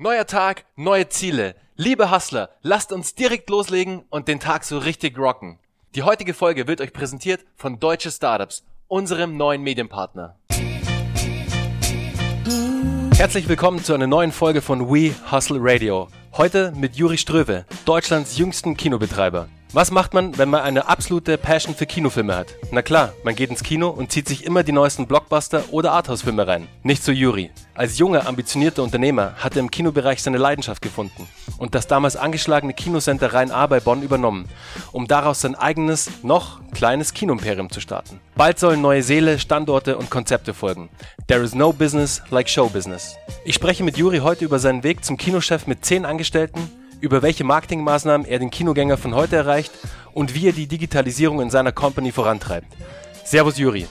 Neuer Tag, neue Ziele. Liebe Hustler, lasst uns direkt loslegen und den Tag so richtig rocken. Die heutige Folge wird euch präsentiert von Deutsche Startups, unserem neuen Medienpartner. Herzlich willkommen zu einer neuen Folge von We Hustle Radio. Heute mit Juri Ströwe, Deutschlands jüngsten Kinobetreiber. Was macht man, wenn man eine absolute Passion für Kinofilme hat? Na klar, man geht ins Kino und zieht sich immer die neuesten Blockbuster oder Arthouse-Filme rein. Nicht so Yuri. Als junger, ambitionierter Unternehmer hat er im Kinobereich seine Leidenschaft gefunden und das damals angeschlagene Kinocenter Rhein-A bei Bonn übernommen, um daraus sein eigenes, noch kleines Kinoimperium zu starten. Bald sollen neue Seele, Standorte und Konzepte folgen. There is no business like show business. Ich spreche mit Juri heute über seinen Weg zum Kinochef mit zehn Angestellten, über welche Marketingmaßnahmen er den Kinogänger von heute erreicht und wie er die Digitalisierung in seiner Company vorantreibt. Servus Juri.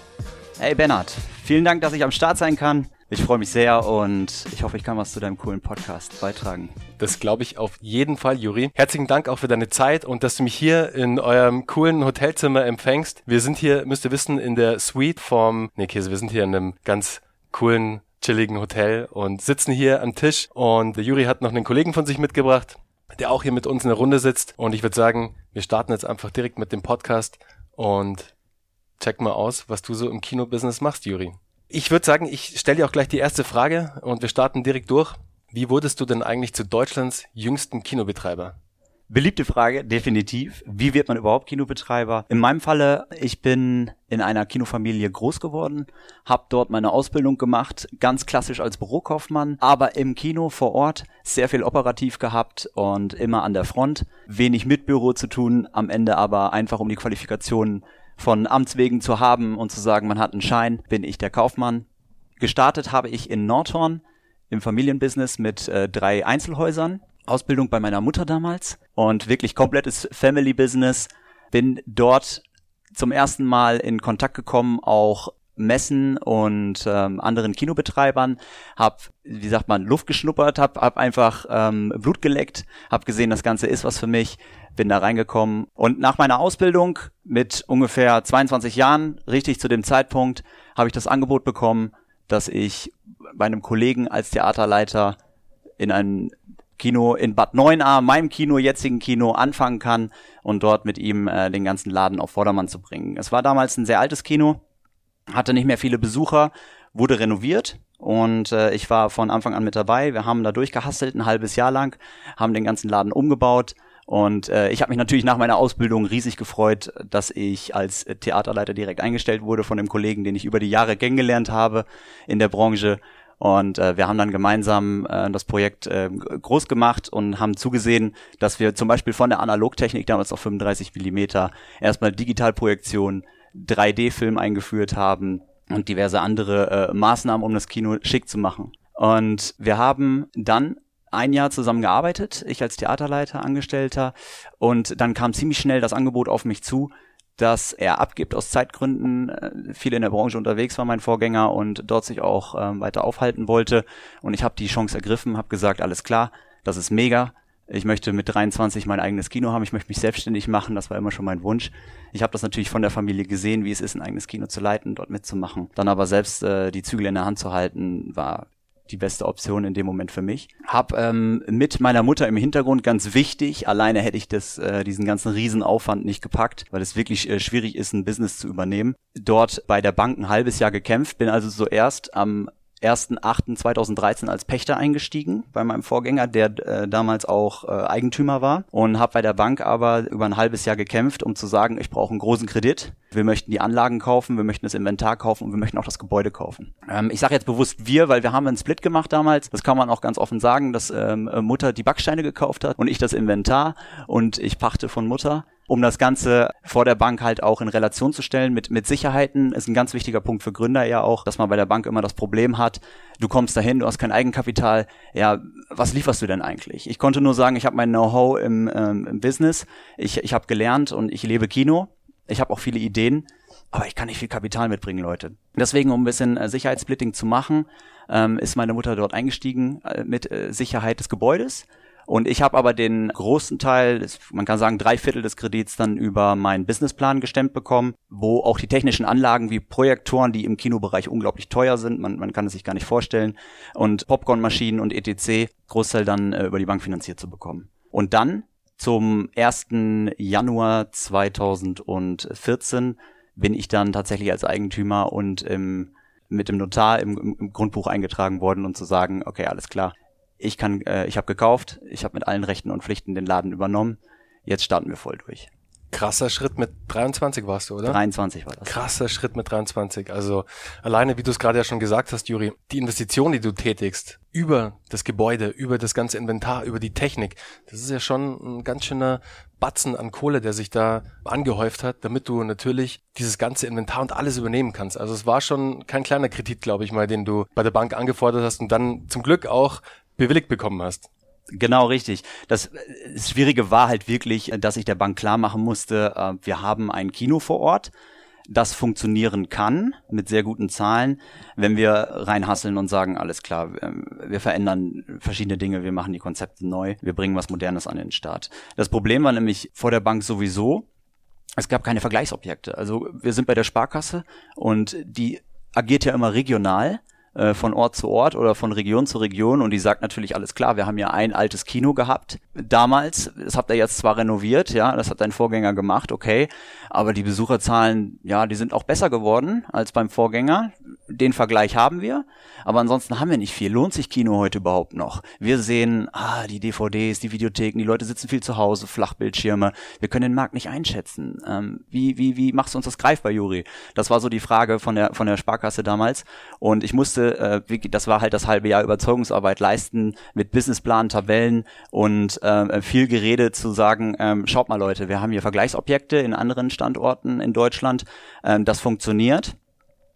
Hey Bernhard, vielen Dank, dass ich am Start sein kann. Ich freue mich sehr und ich hoffe, ich kann was zu deinem coolen Podcast beitragen. Das glaube ich auf jeden Fall, Juri. Herzlichen Dank auch für deine Zeit und dass du mich hier in eurem coolen Hotelzimmer empfängst. Wir sind hier, müsst ihr wissen, in der Suite vom, nee, Käse, wir sind hier in einem ganz coolen, chilligen Hotel und sitzen hier am Tisch und der Juri hat noch einen Kollegen von sich mitgebracht der auch hier mit uns in der Runde sitzt. Und ich würde sagen, wir starten jetzt einfach direkt mit dem Podcast und check mal aus, was du so im Kinobusiness machst, Juri. Ich würde sagen, ich stelle dir auch gleich die erste Frage und wir starten direkt durch. Wie wurdest du denn eigentlich zu Deutschlands jüngsten Kinobetreiber? Beliebte Frage, definitiv. Wie wird man überhaupt Kinobetreiber? In meinem Falle, ich bin in einer Kinofamilie groß geworden, habe dort meine Ausbildung gemacht, ganz klassisch als Bürokaufmann, aber im Kino vor Ort sehr viel operativ gehabt und immer an der Front, wenig mit Büro zu tun, am Ende aber einfach um die Qualifikationen von Amts wegen zu haben und zu sagen, man hat einen Schein, bin ich der Kaufmann. Gestartet habe ich in Nordhorn im Familienbusiness mit äh, drei Einzelhäusern Ausbildung bei meiner Mutter damals. Und wirklich komplettes Family Business. Bin dort zum ersten Mal in Kontakt gekommen, auch Messen und ähm, anderen Kinobetreibern, hab, wie sagt man, Luft geschnuppert, hab, hab einfach ähm, Blut geleckt, hab gesehen, das Ganze ist was für mich, bin da reingekommen. Und nach meiner Ausbildung mit ungefähr 22 Jahren, richtig zu dem Zeitpunkt, habe ich das Angebot bekommen, dass ich bei einem Kollegen als Theaterleiter in einem Kino in Bad Neuenahr, meinem Kino, jetzigen Kino, anfangen kann und dort mit ihm äh, den ganzen Laden auf Vordermann zu bringen. Es war damals ein sehr altes Kino, hatte nicht mehr viele Besucher, wurde renoviert und äh, ich war von Anfang an mit dabei. Wir haben da durchgehastelt, ein halbes Jahr lang, haben den ganzen Laden umgebaut und äh, ich habe mich natürlich nach meiner Ausbildung riesig gefreut, dass ich als Theaterleiter direkt eingestellt wurde von dem Kollegen, den ich über die Jahre kennengelernt habe in der Branche und äh, wir haben dann gemeinsam äh, das Projekt äh, groß gemacht und haben zugesehen, dass wir zum Beispiel von der Analogtechnik damals auf 35 Millimeter erstmal Digitalprojektion, 3D-Film eingeführt haben und diverse andere äh, Maßnahmen, um das Kino schick zu machen. Und wir haben dann ein Jahr zusammen gearbeitet, ich als Theaterleiter, Angestellter, und dann kam ziemlich schnell das Angebot auf mich zu, dass er abgibt aus Zeitgründen, äh, viel in der Branche unterwegs war mein Vorgänger und dort sich auch ähm, weiter aufhalten wollte. Und ich habe die Chance ergriffen, habe gesagt, alles klar, das ist mega. Ich möchte mit 23 mein eigenes Kino haben, ich möchte mich selbstständig machen, das war immer schon mein Wunsch. Ich habe das natürlich von der Familie gesehen, wie es ist, ein eigenes Kino zu leiten, dort mitzumachen. Dann aber selbst äh, die Zügel in der Hand zu halten, war die beste Option in dem Moment für mich. Hab ähm, mit meiner Mutter im Hintergrund ganz wichtig, alleine hätte ich das, äh, diesen ganzen Riesenaufwand nicht gepackt, weil es wirklich äh, schwierig ist, ein Business zu übernehmen. Dort bei der Bank ein halbes Jahr gekämpft, bin also zuerst am 1.8.2013 als Pächter eingestiegen bei meinem Vorgänger, der äh, damals auch äh, Eigentümer war und habe bei der Bank aber über ein halbes Jahr gekämpft, um zu sagen, ich brauche einen großen Kredit. Wir möchten die Anlagen kaufen, wir möchten das Inventar kaufen und wir möchten auch das Gebäude kaufen. Ähm, ich sage jetzt bewusst wir, weil wir haben einen Split gemacht damals. Das kann man auch ganz offen sagen, dass ähm, Mutter die Backsteine gekauft hat und ich das Inventar und ich pachte von Mutter um das Ganze vor der Bank halt auch in Relation zu stellen mit, mit Sicherheiten, ist ein ganz wichtiger Punkt für Gründer ja auch, dass man bei der Bank immer das Problem hat, du kommst dahin, du hast kein Eigenkapital, ja, was lieferst du denn eigentlich? Ich konnte nur sagen, ich habe mein Know-how im, ähm, im Business, ich, ich habe gelernt und ich lebe Kino, ich habe auch viele Ideen, aber ich kann nicht viel Kapital mitbringen, Leute. Deswegen, um ein bisschen äh, Sicherheitssplitting zu machen, ähm, ist meine Mutter dort eingestiegen äh, mit äh, Sicherheit des Gebäudes Und ich habe aber den großen Teil, man kann sagen drei Viertel des Kredits dann über meinen Businessplan gestemmt bekommen, wo auch die technischen Anlagen wie Projektoren, die im Kinobereich unglaublich teuer sind, man, man kann es sich gar nicht vorstellen, und Popcornmaschinen und etc. Großteil dann äh, über die Bank finanziert zu bekommen. Und dann zum 1. Januar 2014 bin ich dann tatsächlich als Eigentümer und im, mit dem Notar im, im Grundbuch eingetragen worden und zu sagen, okay, alles klar, ich kann, äh, ich habe gekauft, ich habe mit allen Rechten und Pflichten den Laden übernommen, jetzt starten wir voll durch. Krasser Schritt mit 23 warst du, oder? 23 war das. Krasser Schritt mit 23. Also alleine, wie du es gerade ja schon gesagt hast, Juri, die Investition, die du tätigst, über das Gebäude, über das ganze Inventar, über die Technik, das ist ja schon ein ganz schöner Batzen an Kohle, der sich da angehäuft hat, damit du natürlich dieses ganze Inventar und alles übernehmen kannst. Also es war schon kein kleiner Kredit, glaube ich mal, den du bei der Bank angefordert hast und dann zum Glück auch bewilligt bekommen hast. Genau, richtig. Das, das Schwierige war halt wirklich, dass ich der Bank klar machen musste, äh, wir haben ein Kino vor Ort, das funktionieren kann mit sehr guten Zahlen, wenn wir reinhasseln und sagen, alles klar, wir verändern verschiedene Dinge, wir machen die Konzepte neu, wir bringen was Modernes an den Start. Das Problem war nämlich vor der Bank sowieso, es gab keine Vergleichsobjekte. Also wir sind bei der Sparkasse und die agiert ja immer regional äh, von Ort zu Ort oder von Region zu Region und die sagt natürlich alles klar, wir haben ja ein altes Kino gehabt damals, das habt ihr jetzt zwar renoviert, ja, das hat dein Vorgänger gemacht, okay, aber die Besucherzahlen, ja, die sind auch besser geworden als beim Vorgänger. Den Vergleich haben wir, aber ansonsten haben wir nicht viel. Lohnt sich Kino heute überhaupt noch? Wir sehen, ah, die DVDs, die Videotheken, die Leute sitzen viel zu Hause, Flachbildschirme. Wir können den Markt nicht einschätzen. Ähm, wie, wie, wie machst du uns das greifbar, Juri? Das war so die Frage von der, von der Sparkasse damals. Und ich musste, äh, das war halt das halbe Jahr Überzeugungsarbeit leisten mit Businessplan, Tabellen und äh, viel Gerede zu sagen, ähm, schaut mal Leute, wir haben hier Vergleichsobjekte in anderen Standorten in Deutschland. Ähm, das funktioniert.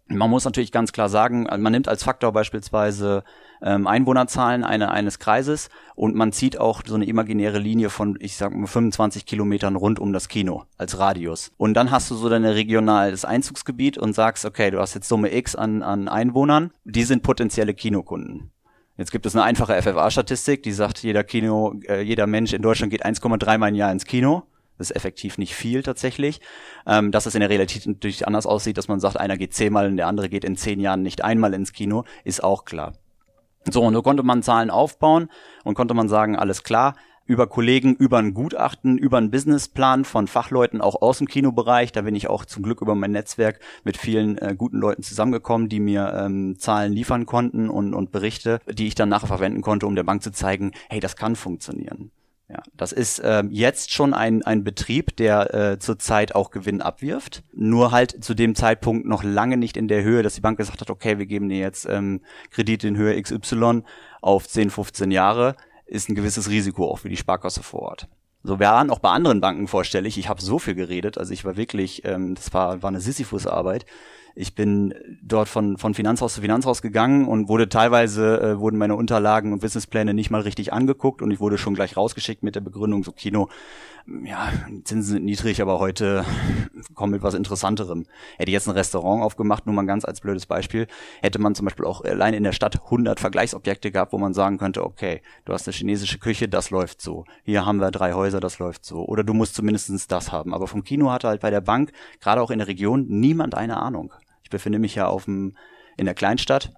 Man muss natürlich ganz klar sagen, man nimmt als Faktor beispielsweise ähm, Einwohnerzahlen eine, eines Kreises und man zieht auch so eine imaginäre Linie von, ich sag mal, 25 Kilometern rund um das Kino als Radius. Und dann hast du so deine regionales Einzugsgebiet und sagst, okay, du hast jetzt Summe X an, an Einwohnern, die sind potenzielle Kinokunden. Jetzt gibt es eine einfache FFA-Statistik, die sagt, jeder Kino, äh, jeder Mensch in Deutschland geht 1,3 Mal im Jahr ins Kino. Das ist effektiv nicht viel tatsächlich. Ähm, dass es in der Realität natürlich anders aussieht, dass man sagt, einer geht zehnmal und der andere geht in zehn Jahren nicht einmal ins Kino, ist auch klar. So, und so konnte man Zahlen aufbauen und konnte man sagen, alles klar, über Kollegen, über ein Gutachten, über einen Businessplan von Fachleuten auch aus dem Kinobereich. Da bin ich auch zum Glück über mein Netzwerk mit vielen äh, guten Leuten zusammengekommen, die mir ähm, Zahlen liefern konnten und, und Berichte, die ich dann nachher verwenden konnte, um der Bank zu zeigen, hey, das kann funktionieren. Ja, das ist äh, jetzt schon ein, ein Betrieb, der äh, zurzeit auch Gewinn abwirft. Nur halt zu dem Zeitpunkt noch lange nicht in der Höhe, dass die Bank gesagt hat, okay, wir geben dir jetzt ähm, Kredit in Höhe XY auf 10, 15 Jahre, ist ein gewisses Risiko auch für die Sparkasse vor Ort. So, wir waren auch bei anderen Banken vorstellig. Ich habe so viel geredet, also ich war wirklich, ähm, das war, war eine Sisyphus-Arbeit. Ich bin dort von, von Finanzhaus zu Finanzhaus gegangen und wurde teilweise, äh, wurden meine Unterlagen und Businesspläne nicht mal richtig angeguckt und ich wurde schon gleich rausgeschickt mit der Begründung, so Kino, ja, Zinsen sind niedrig, aber heute kommen mit was Interessanterem. Hätte jetzt ein Restaurant aufgemacht, nur mal ganz als blödes Beispiel, hätte man zum Beispiel auch allein in der Stadt 100 Vergleichsobjekte gehabt, wo man sagen könnte, okay, du hast eine chinesische Küche, das läuft so. Hier haben wir drei Häuser, das läuft so. Oder du musst zumindestens das haben. Aber vom Kino hatte halt bei der Bank, gerade auch in der Region, niemand eine Ahnung. Ich befinde mich ja auf dem, in der Kleinstadt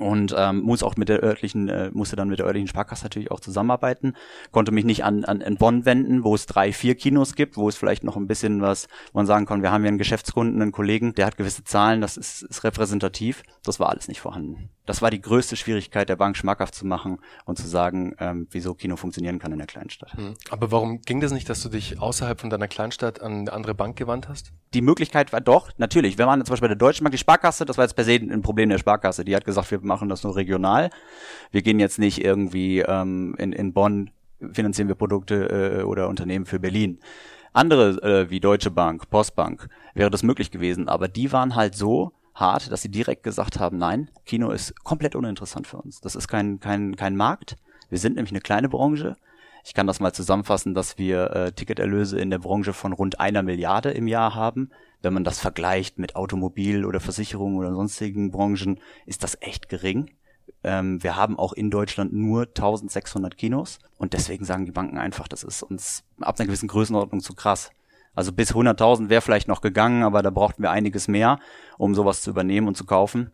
und ähm, muss auch mit der örtlichen, äh, musste dann mit der örtlichen Sparkasse natürlich auch zusammenarbeiten, konnte mich nicht an, an in Bonn wenden, wo es drei, vier Kinos gibt, wo es vielleicht noch ein bisschen was, wo man sagen kann, wir haben hier einen Geschäftskunden, einen Kollegen, der hat gewisse Zahlen, das ist, ist repräsentativ. Das war alles nicht vorhanden. Das war die größte Schwierigkeit der Bank schmackhaft zu machen und zu sagen, ähm, wieso Kino funktionieren kann in der Kleinstadt. Hm. Aber warum ging das nicht, dass du dich außerhalb von deiner Kleinstadt an eine andere Bank gewandt hast? Die Möglichkeit war doch, natürlich, wir waren zum Beispiel bei der Deutschen Bank, die Sparkasse, das war jetzt per se ein Problem der Sparkasse, die hat gesagt, wir machen das nur regional. Wir gehen jetzt nicht irgendwie ähm, in, in Bonn, finanzieren wir Produkte äh, oder Unternehmen für Berlin. Andere äh, wie Deutsche Bank, Postbank wäre das möglich gewesen, aber die waren halt so hart, dass sie direkt gesagt haben, nein, Kino ist komplett uninteressant für uns. Das ist kein, kein, kein Markt. Wir sind nämlich eine kleine Branche. Ich kann das mal zusammenfassen, dass wir äh, Ticketerlöse in der Branche von rund einer Milliarde im Jahr haben. Wenn man das vergleicht mit Automobil oder Versicherung oder sonstigen Branchen, ist das echt gering. Ähm, wir haben auch in Deutschland nur 1600 Kinos und deswegen sagen die Banken einfach, das ist uns ab einer gewissen Größenordnung zu krass. Also bis 100.000 wäre vielleicht noch gegangen, aber da brauchten wir einiges mehr, um sowas zu übernehmen und zu kaufen.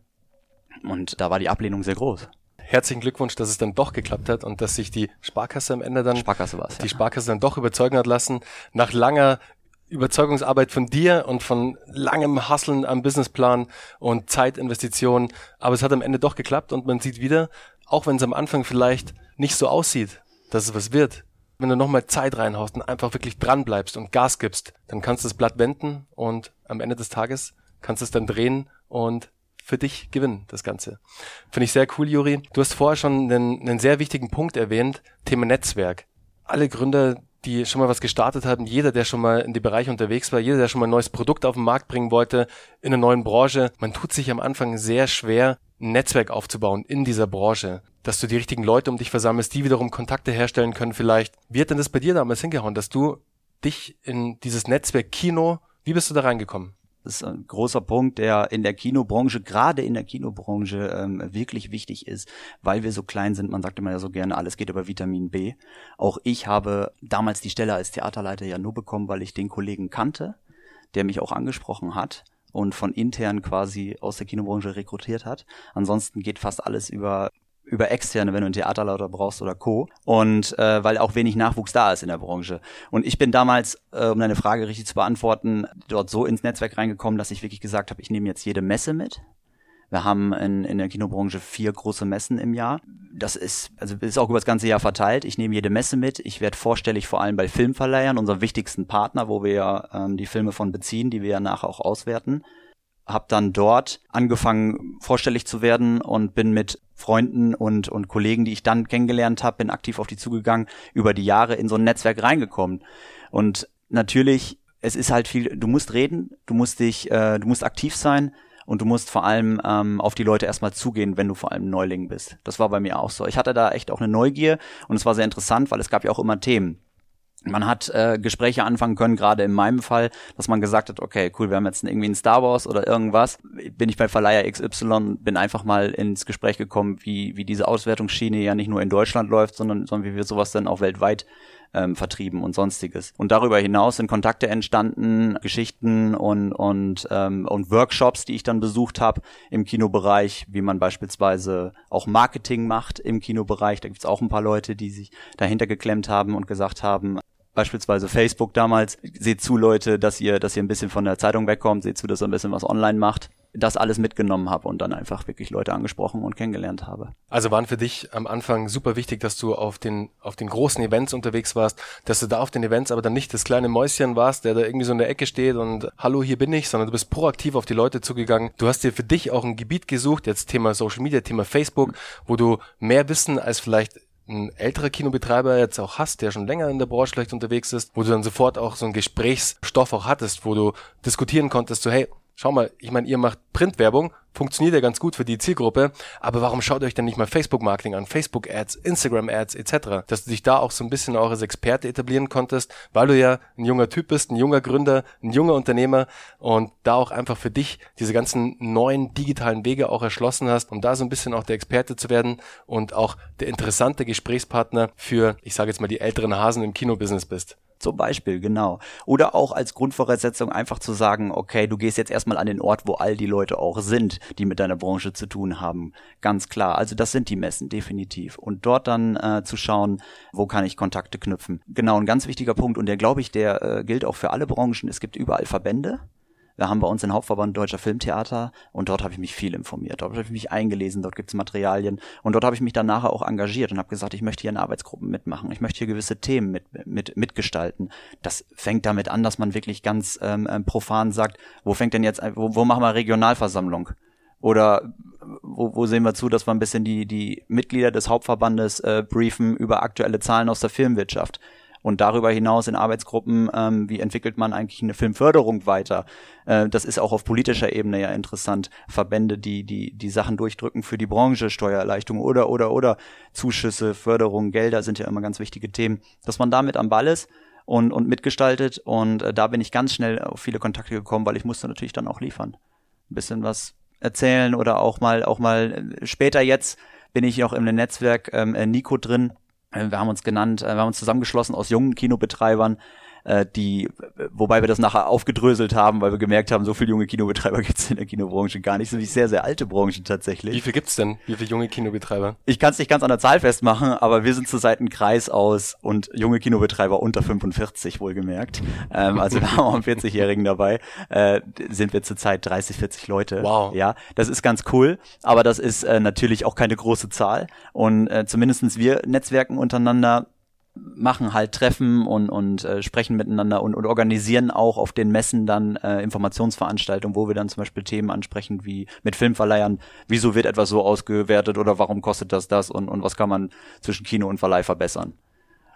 Und da war die Ablehnung sehr groß. Herzlichen Glückwunsch, dass es dann doch geklappt hat und dass sich die Sparkasse am Ende dann Sparkasse war's, die ja. Sparkasse dann doch überzeugen hat lassen, nach langer Überzeugungsarbeit von dir und von langem Hasseln am Businessplan und Zeitinvestitionen. Aber es hat am Ende doch geklappt und man sieht wieder, auch wenn es am Anfang vielleicht nicht so aussieht, dass es was wird, wenn du nochmal Zeit reinhaust und einfach wirklich dran bleibst und Gas gibst, dann kannst du das Blatt wenden und am Ende des Tages kannst du es dann drehen und für dich gewinnen, das Ganze. Finde ich sehr cool, Juri. Du hast vorher schon einen, einen sehr wichtigen Punkt erwähnt, Thema Netzwerk. Alle Gründer, die schon mal was gestartet haben, jeder, der schon mal in die Bereiche unterwegs war, jeder, der schon mal ein neues Produkt auf den Markt bringen wollte, in einer neuen Branche, man tut sich am Anfang sehr schwer, ein Netzwerk aufzubauen in dieser Branche, dass du die richtigen Leute um dich versammelst, die wiederum Kontakte herstellen können vielleicht. Wie hat denn das bei dir damals hingehauen, dass du dich in dieses Netzwerk Kino, wie bist du da reingekommen? Ist ein großer Punkt, der in der Kinobranche, gerade in der Kinobranche, ähm, wirklich wichtig ist, weil wir so klein sind. Man sagt immer ja so gerne, alles geht über Vitamin B. Auch ich habe damals die Stelle als Theaterleiter ja nur bekommen, weil ich den Kollegen kannte, der mich auch angesprochen hat und von intern quasi aus der Kinobranche rekrutiert hat. Ansonsten geht fast alles über über externe, wenn du einen Theaterleiter brauchst oder Co. Und äh, weil auch wenig Nachwuchs da ist in der Branche. Und ich bin damals, äh, um deine Frage richtig zu beantworten, dort so ins Netzwerk reingekommen, dass ich wirklich gesagt habe, ich nehme jetzt jede Messe mit. Wir haben in, in der Kinobranche vier große Messen im Jahr. Das ist, also ist auch über das ganze Jahr verteilt. Ich nehme jede Messe mit. Ich werde vorstellig vor allem bei Filmverleihern, unserem wichtigsten Partner, wo wir ähm, die Filme von beziehen, die wir ja nachher auch auswerten habe dann dort angefangen vorstellig zu werden und bin mit Freunden und, und Kollegen, die ich dann kennengelernt habe, bin aktiv auf die zugegangen, über die Jahre in so ein Netzwerk reingekommen. Und natürlich, es ist halt viel, du musst reden, du musst dich, äh, du musst aktiv sein und du musst vor allem ähm, auf die Leute erstmal zugehen, wenn du vor allem Neuling bist. Das war bei mir auch so. Ich hatte da echt auch eine Neugier und es war sehr interessant, weil es gab ja auch immer Themen. Man hat äh, Gespräche anfangen können, gerade in meinem Fall, dass man gesagt hat, okay, cool, wir haben jetzt irgendwie ein Star Wars oder irgendwas. Bin ich bei Verleiher XY, bin einfach mal ins Gespräch gekommen, wie, wie diese Auswertungsschiene ja nicht nur in Deutschland läuft, sondern, sondern wie wir sowas dann auch weltweit ähm, vertrieben und sonstiges. Und darüber hinaus sind Kontakte entstanden, Geschichten und, und, ähm, und Workshops, die ich dann besucht habe im Kinobereich, wie man beispielsweise auch Marketing macht im Kinobereich. Da gibt's auch ein paar Leute, die sich dahinter geklemmt haben und gesagt haben, beispielsweise Facebook damals, seht zu, Leute, dass ihr, dass ihr ein bisschen von der Zeitung wegkommt, seht zu, dass ihr ein bisschen was online macht. Das alles mitgenommen habe und dann einfach wirklich Leute angesprochen und kennengelernt habe. Also waren für dich am Anfang super wichtig, dass du auf den, auf den großen Events unterwegs warst, dass du da auf den Events aber dann nicht das kleine Mäuschen warst, der da irgendwie so in der Ecke steht und hallo, hier bin ich, sondern du bist proaktiv auf die Leute zugegangen. Du hast dir für dich auch ein Gebiet gesucht, jetzt Thema Social Media, Thema Facebook, wo du mehr Wissen als vielleicht ein älterer Kinobetreiber jetzt auch hast, der schon länger in der Branche vielleicht unterwegs ist, wo du dann sofort auch so einen Gesprächsstoff auch hattest, wo du diskutieren konntest, so hey, schau mal, ich meine, ihr macht Printwerbung, funktioniert ja ganz gut für die Zielgruppe, aber warum schaut ihr euch denn nicht mal Facebook-Marketing an, Facebook-Ads, Instagram-Ads etc., dass du dich da auch so ein bisschen auch als Experte etablieren konntest, weil du ja ein junger Typ bist, ein junger Gründer, ein junger Unternehmer und da auch einfach für dich diese ganzen neuen digitalen Wege auch erschlossen hast, um da so ein bisschen auch der Experte zu werden und auch der interessante Gesprächspartner für, ich sage jetzt mal, die älteren Hasen im Kinobusiness bist. Zum Beispiel, genau. Oder auch als Grundvoraussetzung einfach zu sagen, okay, du gehst jetzt erstmal an den Ort, wo all die Leute auch sind, die mit deiner Branche zu tun haben. Ganz klar. Also das sind die Messen, definitiv. Und dort dann äh, zu schauen, wo kann ich Kontakte knüpfen. Genau, ein ganz wichtiger Punkt und der, glaube ich, der äh, gilt auch für alle Branchen. Es gibt überall Verbände wir haben bei uns den Hauptverband Deutscher Filmtheater und dort habe ich mich viel informiert. Dort habe ich mich eingelesen, dort gibt es Materialien und dort habe ich mich dann nachher auch engagiert und habe gesagt, ich möchte hier in Arbeitsgruppen mitmachen, ich möchte hier gewisse Themen mit, mit, mitgestalten. Das fängt damit an, dass man wirklich ganz ähm, ähm profan sagt, wo fängt denn jetzt, wo, wo machen wir Regionalversammlung? Oder wo, wo sehen wir zu, dass wir ein bisschen die, die Mitglieder des Hauptverbandes äh, briefen über aktuelle Zahlen aus der Filmwirtschaft? Und darüber hinaus in Arbeitsgruppen, ähm, wie entwickelt man eigentlich eine Filmförderung weiter? Äh, das ist auch auf politischer Ebene ja interessant. Verbände, die, die, die Sachen durchdrücken für die Branche, Steuererleichterung oder, oder, oder Zuschüsse, Förderung, Gelder sind ja immer ganz wichtige Themen. Dass man damit am Ball ist und, und mitgestaltet. Und äh, da bin ich ganz schnell auf viele Kontakte gekommen, weil ich musste natürlich dann auch liefern. Ein bisschen was erzählen oder auch mal, auch mal äh, später jetzt bin ich auch im Netzwerk ähm, äh, Nico drin. Äh, wir haben uns genannt, äh, wir haben uns zusammengeschlossen aus jungen Kinobetreibern, äh, die, wobei wir das nachher aufgedröselt haben, weil wir gemerkt haben, so viele junge Kinobetreiber gibt es in der Kinobranche gar nicht, so wie sehr, sehr alte Branchen tatsächlich. Wie viel gibt's denn? Wie viele junge Kinobetreiber? Ich kann es nicht ganz an der Zahl festmachen, aber wir sind zurzeit ein Kreis aus und junge Kinobetreiber unter 45 wohlgemerkt. Ähm, also wir haben auch einen 40-Jährigen dabei, äh, sind wir zurzeit 30, 40 Leute. Wow. Ja, das ist ganz cool, aber das ist äh, natürlich auch keine große Zahl und äh, zumindestens wir netzwerken untereinander machen halt Treffen und, und äh, sprechen miteinander und, und organisieren auch auf den Messen dann äh, Informationsveranstaltungen, wo wir dann zum Beispiel Themen ansprechen wie mit Filmverleihern, wieso wird etwas so ausgewertet oder warum kostet das das und, und was kann man zwischen Kino und Verleih verbessern.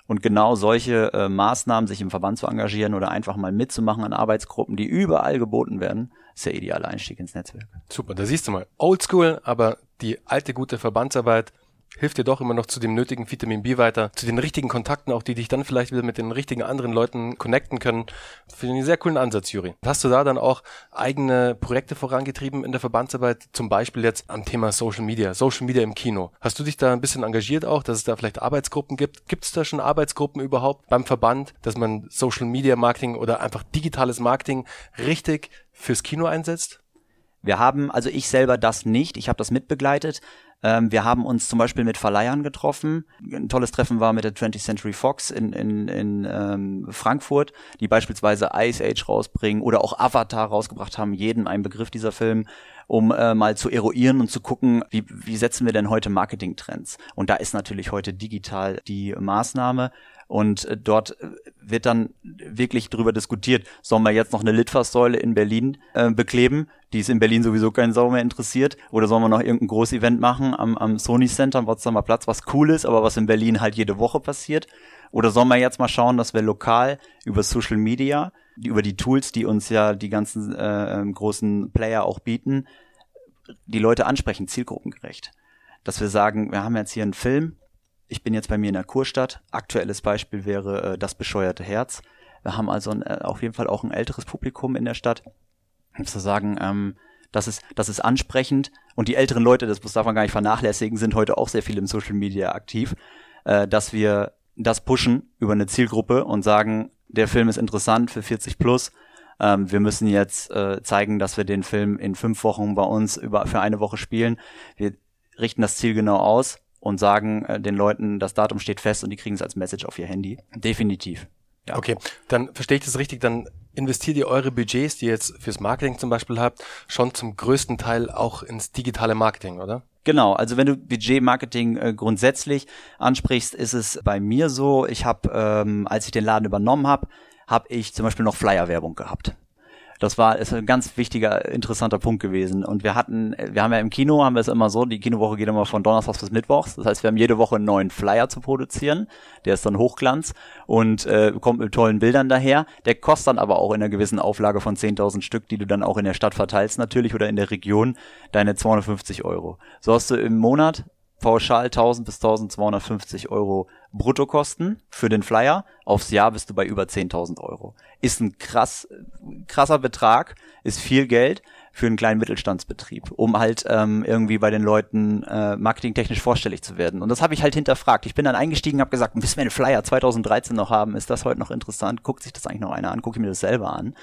Und genau solche äh, Maßnahmen, sich im Verband zu engagieren oder einfach mal mitzumachen an Arbeitsgruppen, die überall geboten werden, ist der ideale Einstieg ins Netzwerk. Super, da siehst du mal. Oldschool, aber die alte gute Verbandsarbeit hilft dir doch immer noch zu dem nötigen Vitamin B weiter, zu den richtigen Kontakten auch, die dich dann vielleicht wieder mit den richtigen anderen Leuten connecten können. Finde ich einen sehr coolen Ansatz, Juri. Hast du da dann auch eigene Projekte vorangetrieben in der Verbandsarbeit, zum Beispiel jetzt am Thema Social Media, Social Media im Kino? Hast du dich da ein bisschen engagiert auch, dass es da vielleicht Arbeitsgruppen gibt? Gibt es da schon Arbeitsgruppen überhaupt beim Verband, dass man Social Media Marketing oder einfach digitales Marketing richtig fürs Kino einsetzt? Wir haben, also ich selber das nicht, ich habe das mitbegleitet, ähm, wir haben uns zum Beispiel mit Verleihern getroffen. Ein tolles Treffen war mit der 20th Century Fox in, in, in ähm, Frankfurt, die beispielsweise Ice Age rausbringen oder auch Avatar rausgebracht haben, jeden ein Begriff dieser Film um äh, mal zu eruieren und zu gucken, wie, wie setzen wir denn heute Marketingtrends. Und da ist natürlich heute digital die Maßnahme. Und äh, dort äh, wird dann wirklich drüber diskutiert, sollen wir jetzt noch eine Litfaßsäule in Berlin äh, bekleben, die ist in Berlin sowieso keinen Sau mehr interessiert, oder sollen wir noch irgendein Großevent machen am, am Sony Center am Potsdamer Platz, was cool ist, aber was in Berlin halt jede Woche passiert? Oder sollen wir jetzt mal schauen, dass wir lokal über Social Media, über die Tools, die uns ja die ganzen äh, ähm, großen Player auch bieten, die Leute ansprechen, zielgruppengerecht. Dass wir sagen, wir haben jetzt hier einen Film, ich bin jetzt bei mir in der Kurstadt. Aktuelles Beispiel wäre äh, das bescheuerte Herz. Wir haben also ein, äh, auf jeden Fall auch ein älteres Publikum in der Stadt. Um zu sagen, ähm, das ist, das ist ansprechend. Und die älteren Leute, das darf man gar nicht vernachlässigen, sind heute auch sehr viel im Social Media aktiv, äh, dass wir das pushen über eine Zielgruppe und sagen, der Film ist interessant für 40 plus. Ähm, wir müssen jetzt äh, zeigen, dass wir den Film in fünf Wochen bei uns über für eine Woche spielen. Wir richten das Ziel genau aus und sagen äh, den Leuten, das Datum steht fest und die kriegen es als Message auf ihr Handy. Definitiv. Ja. Okay, dann verstehe ich das richtig, dann investiert ihr eure Budgets, die ihr jetzt fürs Marketing zum Beispiel habt, schon zum größten Teil auch ins digitale Marketing, oder? Genau, also wenn du Budgetmarketing äh, grundsätzlich ansprichst, ist es bei mir so, ich habe, ähm, als ich den Laden übernommen habe, habe ich zum Beispiel noch Flyer-Werbung gehabt. Das war ist ein ganz wichtiger, interessanter Punkt gewesen. Und wir hatten, wir haben ja im Kino, haben wir es immer so, die Kinowoche geht immer von Donnerstags bis Mittwochs. Das heißt, wir haben jede Woche einen neuen Flyer zu produzieren. Der ist dann Hochglanz und äh, kommt mit tollen Bildern daher. Der kostet dann aber auch in einer gewissen Auflage von 10.000 Stück, die du dann auch in der Stadt verteilst natürlich oder in der Region, deine 250 Euro. So hast du im Monat pauschal 1000 bis 1250 Euro Bruttokosten für den Flyer. Aufs Jahr bist du bei über 10.000 Euro. Ist ein krass, krasser Betrag, ist viel Geld für einen kleinen Mittelstandsbetrieb, um halt ähm, irgendwie bei den Leuten äh, marketingtechnisch vorstellig zu werden. Und das habe ich halt hinterfragt. Ich bin dann eingestiegen, habe gesagt, müssen wir einen Flyer 2013 noch haben? Ist das heute noch interessant? Guckt sich das eigentlich noch einer an? Gucke ich mir das selber an?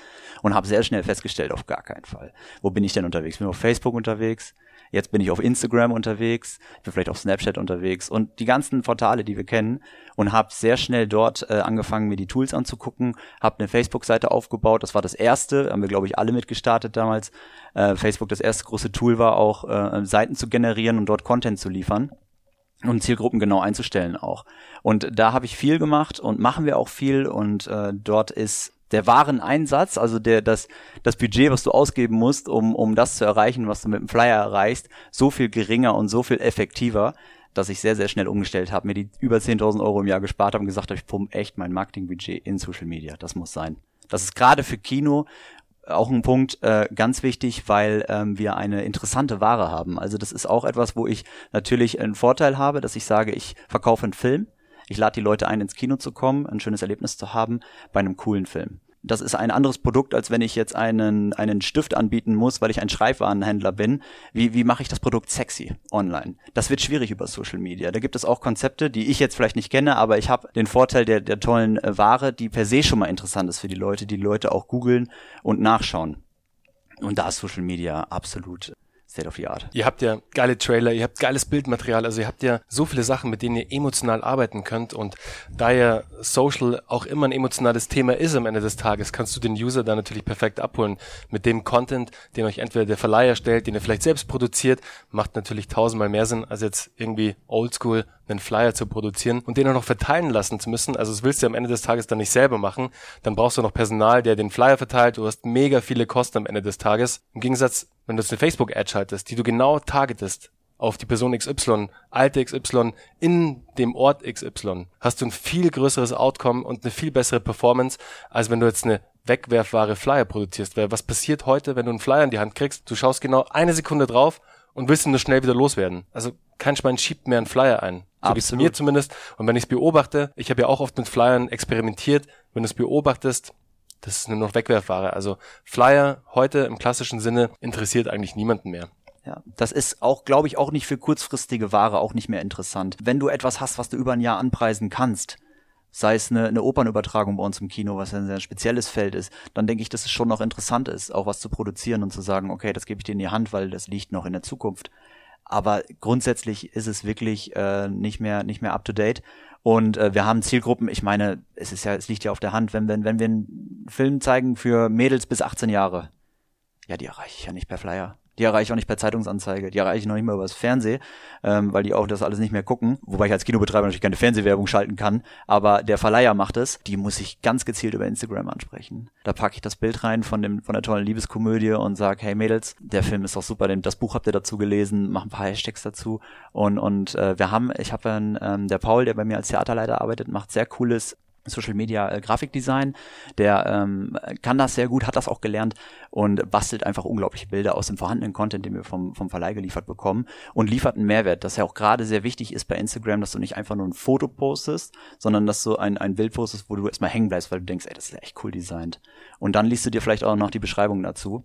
Und habe sehr schnell festgestellt, auf gar keinen Fall. Wo bin ich denn unterwegs? Bin auf Facebook unterwegs? Jetzt bin ich auf Instagram unterwegs, ich bin vielleicht auf Snapchat unterwegs und die ganzen Portale, die wir kennen und habe sehr schnell dort äh, angefangen, mir die Tools anzugucken, habe eine Facebook-Seite aufgebaut. Das war das erste, haben wir glaube ich alle mitgestartet damals. Äh, Facebook das erste große Tool war auch äh, Seiten zu generieren und dort Content zu liefern und Zielgruppen genau einzustellen auch. Und da habe ich viel gemacht und machen wir auch viel und äh, dort ist der wahren Einsatz, also der, das, das Budget, was du ausgeben musst, um, um das zu erreichen, was du mit dem Flyer erreichst, so viel geringer und so viel effektiver, dass ich sehr, sehr schnell umgestellt habe, mir die über 10.000 Euro im Jahr gespart habe und gesagt habe, ich pumpe echt mein Marketingbudget in Social Media. Das muss sein. Das ist gerade für Kino auch ein Punkt äh, ganz wichtig, weil ähm, wir eine interessante Ware haben. Also das ist auch etwas, wo ich natürlich einen Vorteil habe, dass ich sage, ich verkaufe einen Film, ich lade die Leute ein, ins Kino zu kommen, ein schönes Erlebnis zu haben bei einem coolen Film. Das ist ein anderes Produkt, als wenn ich jetzt einen, einen Stift anbieten muss, weil ich ein Schreibwarenhändler bin. Wie, wie mache ich das Produkt sexy online? Das wird schwierig über Social Media. Da gibt es auch Konzepte, die ich jetzt vielleicht nicht kenne, aber ich habe den Vorteil der, der tollen äh, Ware, die per se schon mal interessant ist für die Leute, die Leute auch googeln und nachschauen. Und da ist Social Media absolut State of the Art. Ihr habt ja geile Trailer, ihr habt geiles Bildmaterial, also ihr habt ja so viele Sachen, mit denen ihr emotional arbeiten könnt und da ja Social auch immer ein emotionales Thema ist am Ende des Tages, kannst du den User da natürlich perfekt abholen mit dem Content, den euch entweder der Verleiher stellt, den ihr vielleicht selbst produziert, macht natürlich tausendmal mehr Sinn, als jetzt irgendwie oldschool einen Flyer zu produzieren und den auch noch verteilen lassen zu müssen. Also das willst du am Ende des Tages dann nicht selber machen. Dann brauchst du noch Personal, der den Flyer verteilt. Du hast mega viele Kosten am Ende des Tages. Im Gegensatz wenn du jetzt eine Facebook-Ad schaltest, die du genau targetest auf die Person XY, alte XY, in dem Ort XY, hast du ein viel größeres Outcome und eine viel bessere Performance, als wenn du jetzt eine wegwerfbare Flyer produzierst. Weil was passiert heute, wenn du einen Flyer in die Hand kriegst? Du schaust genau eine Sekunde drauf und willst ihn nur schnell wieder loswerden. Also kein Schwein schiebt mehr einen Flyer ein. So wie es mir zumindest. Und wenn ich es beobachte, ich habe ja auch oft mit Flyern experimentiert, wenn du es beobachtest, das ist nur noch Wegwerfware. Also Flyer heute im klassischen Sinne interessiert eigentlich niemanden mehr. Ja, das ist auch, glaube ich, auch nicht für kurzfristige Ware auch nicht mehr interessant. Wenn du etwas hast, was du über ein Jahr anpreisen kannst, sei es eine, eine Opernübertragung bei uns im Kino, was ein sehr spezielles Feld ist, dann denke ich, dass es schon noch interessant ist, auch was zu produzieren und zu sagen, okay, das gebe ich dir in die Hand, weil das liegt noch in der Zukunft. Aber grundsätzlich ist es wirklich äh, nicht mehr nicht mehr up to date. Und äh, wir haben Zielgruppen, ich meine, es ist ja, es liegt ja auf der Hand, wenn, wenn, wenn wir einen Film zeigen für Mädels bis 18 Jahre, ja, die erreiche ich ja nicht per Flyer. Die erreiche ich auch nicht per Zeitungsanzeige. Die erreiche ich noch nicht mal über das Fernsehen, ähm, weil die auch das alles nicht mehr gucken. Wobei ich als Kinobetreiber natürlich keine Fernsehwerbung schalten kann. Aber der Verleiher macht es. Die muss ich ganz gezielt über Instagram ansprechen. Da packe ich das Bild rein von dem von der tollen Liebeskomödie und sag, hey Mädels, der Film ist doch super. Das Buch habt ihr dazu gelesen. Mach ein paar Hashtags dazu. Und und äh, wir haben, ich habe ähm, der Paul, der bei mir als Theaterleiter arbeitet, macht sehr cooles Social Media äh, Grafikdesign. Der ähm, kann das sehr gut, hat das auch gelernt und bastelt einfach unglaubliche Bilder aus dem vorhandenen Content, den wir vom, vom Verleih geliefert bekommen und liefert einen Mehrwert, das ja auch gerade sehr wichtig ist bei Instagram, dass du nicht einfach nur ein Foto postest, sondern dass du ein, ein Bild postest, wo du erstmal hängen bleibst, weil du denkst, ey, das ist echt cool designt. Und dann liest du dir vielleicht auch noch die Beschreibung dazu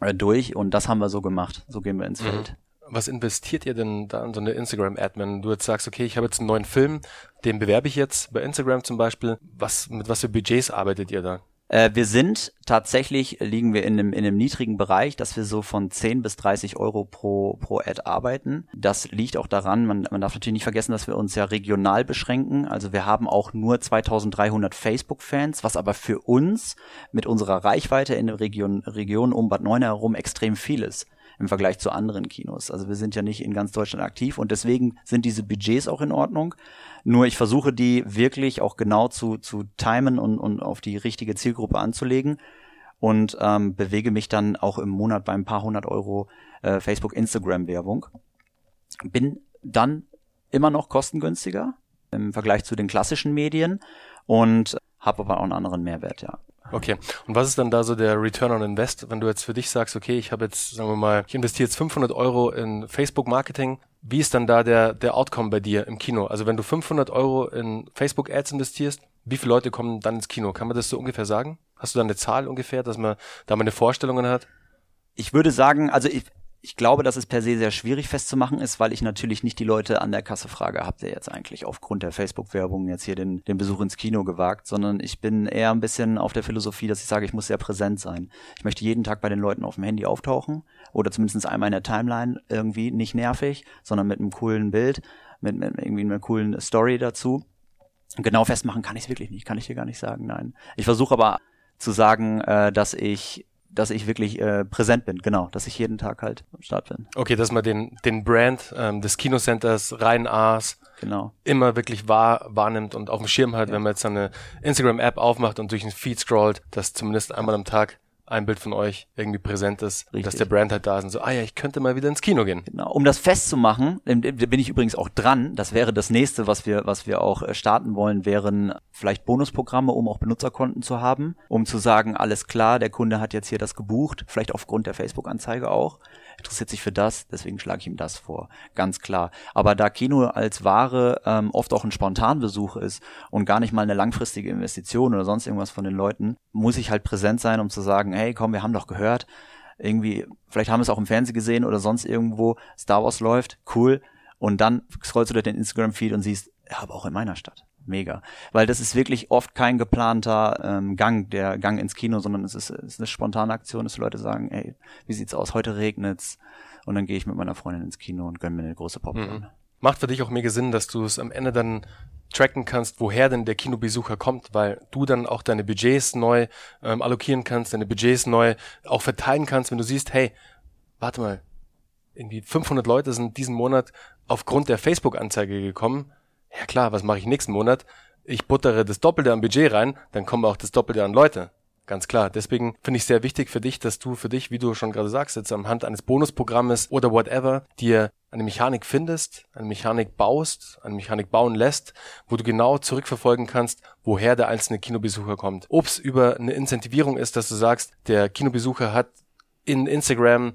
äh, durch und das haben wir so gemacht. So gehen wir ins mhm. Was investiert ihr denn da in so eine Instagram-Ad, wenn du jetzt sagst, okay, ich habe jetzt einen neuen Film, den bewerbe ich jetzt bei Instagram zum Beispiel. Was, mit was für Budgets arbeitet ihr da? Äh, wir sind tatsächlich, liegen wir in einem, in einem niedrigen Bereich, dass wir so von 10 bis 30 Euro pro, pro Ad arbeiten. Das liegt auch daran, man, man darf natürlich nicht vergessen, dass wir uns ja regional beschränken. Also wir haben auch nur 2300 Facebook-Fans, was aber für uns mit unserer Reichweite in der Region, Region um Bad Neuenahr herum extrem viel ist im Vergleich zu anderen Kinos. Also wir sind ja nicht in ganz Deutschland aktiv und deswegen sind diese Budgets auch in Ordnung. Nur ich versuche die wirklich auch genau zu, zu timen und, und auf die richtige Zielgruppe anzulegen und ähm, bewege mich dann auch im Monat bei ein paar hundert Euro äh, Facebook, Instagram Werbung. Bin dann immer noch kostengünstiger im Vergleich zu den klassischen Medien und habe aber auch einen anderen Mehrwert, ja. Okay. Und was ist dann da so der Return on Invest, wenn du jetzt für dich sagst, okay, ich habe jetzt, sagen wir mal, ich investiere jetzt 500 Euro in Facebook Marketing. Wie ist dann da der, der Outcome bei dir im Kino? Also wenn du 500 Euro in Facebook Ads investierst, wie viele Leute kommen dann ins Kino? Kann man das so ungefähr sagen? Hast du da eine Zahl ungefähr, dass man da mal eine Vorstellung hat? Ich würde sagen, also ich, ich glaube, dass es per se sehr schwierig festzumachen ist, weil ich natürlich nicht die Leute an der Kasse frage, habt ihr jetzt eigentlich aufgrund der Facebook-Werbung jetzt hier den, den Besuch ins Kino gewagt, sondern ich bin eher ein bisschen auf der Philosophie, dass ich sage, ich muss sehr präsent sein. Ich möchte jeden Tag bei den Leuten auf dem Handy auftauchen oder zumindest einmal in der Timeline irgendwie nicht nervig, sondern mit einem coolen Bild, mit, mit irgendwie einer coolen Story dazu. Genau festmachen kann ich es wirklich nicht, kann ich dir gar nicht sagen, nein. Ich versuche aber zu sagen, äh, dass ich dass ich wirklich äh, präsent bin, genau, dass ich jeden Tag halt am Start bin. Okay, dass man den, den Brand ähm, des Kinocenters Rhein Aas genau. immer wirklich wahr, wahrnimmt und auf dem Schirm hat, ja. wenn man jetzt eine Instagram-App aufmacht und durch den Feed scrollt, dass zumindest einmal am Tag ein Bild von euch irgendwie präsent ist, Richtig. dass der Brand halt da ist und so, ah ja, ich könnte mal wieder ins Kino gehen. Genau. Um das festzumachen, da bin ich übrigens auch dran, das wäre das nächste, was wir, was wir auch äh, starten wollen, wären vielleicht Bonusprogramme, um auch Benutzerkonten zu haben, um zu sagen, alles klar, der Kunde hat jetzt hier das gebucht, vielleicht aufgrund der Facebook-Anzeige auch. Interessiert sich für das, deswegen schlage ich ihm das vor, ganz klar. Aber da Kino als Ware ähm, oft auch ein Spontanbesuch ist und gar nicht mal eine langfristige Investition oder sonst irgendwas von den Leuten, muss ich halt präsent sein, um zu sagen, hey, komm, wir haben doch gehört, irgendwie, vielleicht haben wir es auch im Fernsehen gesehen oder sonst irgendwo, Star Wars läuft, cool. Und dann scrollst du durch den Instagram-Feed und siehst, ja, aber auch in meiner Stadt. Mega. Weil das ist wirklich oft kein geplanter ähm, Gang, der Gang ins Kino, sondern es ist, es ist eine spontane Aktion, dass Leute sagen, ey, wie sieht's aus? Heute regnet's. Und dann gehe ich mit meiner Freundin ins Kino und gönn mir eine große Popcorn. Mhm. Macht für dich auch mega Sinn, dass du es am Ende dann tracken kannst, woher denn der Kinobesucher kommt, weil du dann auch deine Budgets neu ähm, allokieren kannst, deine Budgets neu auch verteilen kannst, wenn du siehst, hey, warte mal, irgendwie 500 Leute sind diesen Monat aufgrund der Facebook-Anzeige gekommen. Ja klar, was mache ich nächsten Monat? Ich buttere das Doppelte an Budget rein, dann kommen auch das Doppelte an Leute. Ganz klar. Deswegen finde ich sehr wichtig für dich, dass du für dich, wie du schon gerade sagst, jetzt am Hand eines Bonusprogrammes oder whatever, dir eine Mechanik findest, eine Mechanik baust, eine Mechanik bauen lässt, wo du genau zurückverfolgen kannst, woher der einzelne Kinobesucher kommt. Ob es über eine Incentivierung ist, dass du sagst, der Kinobesucher hat in Instagram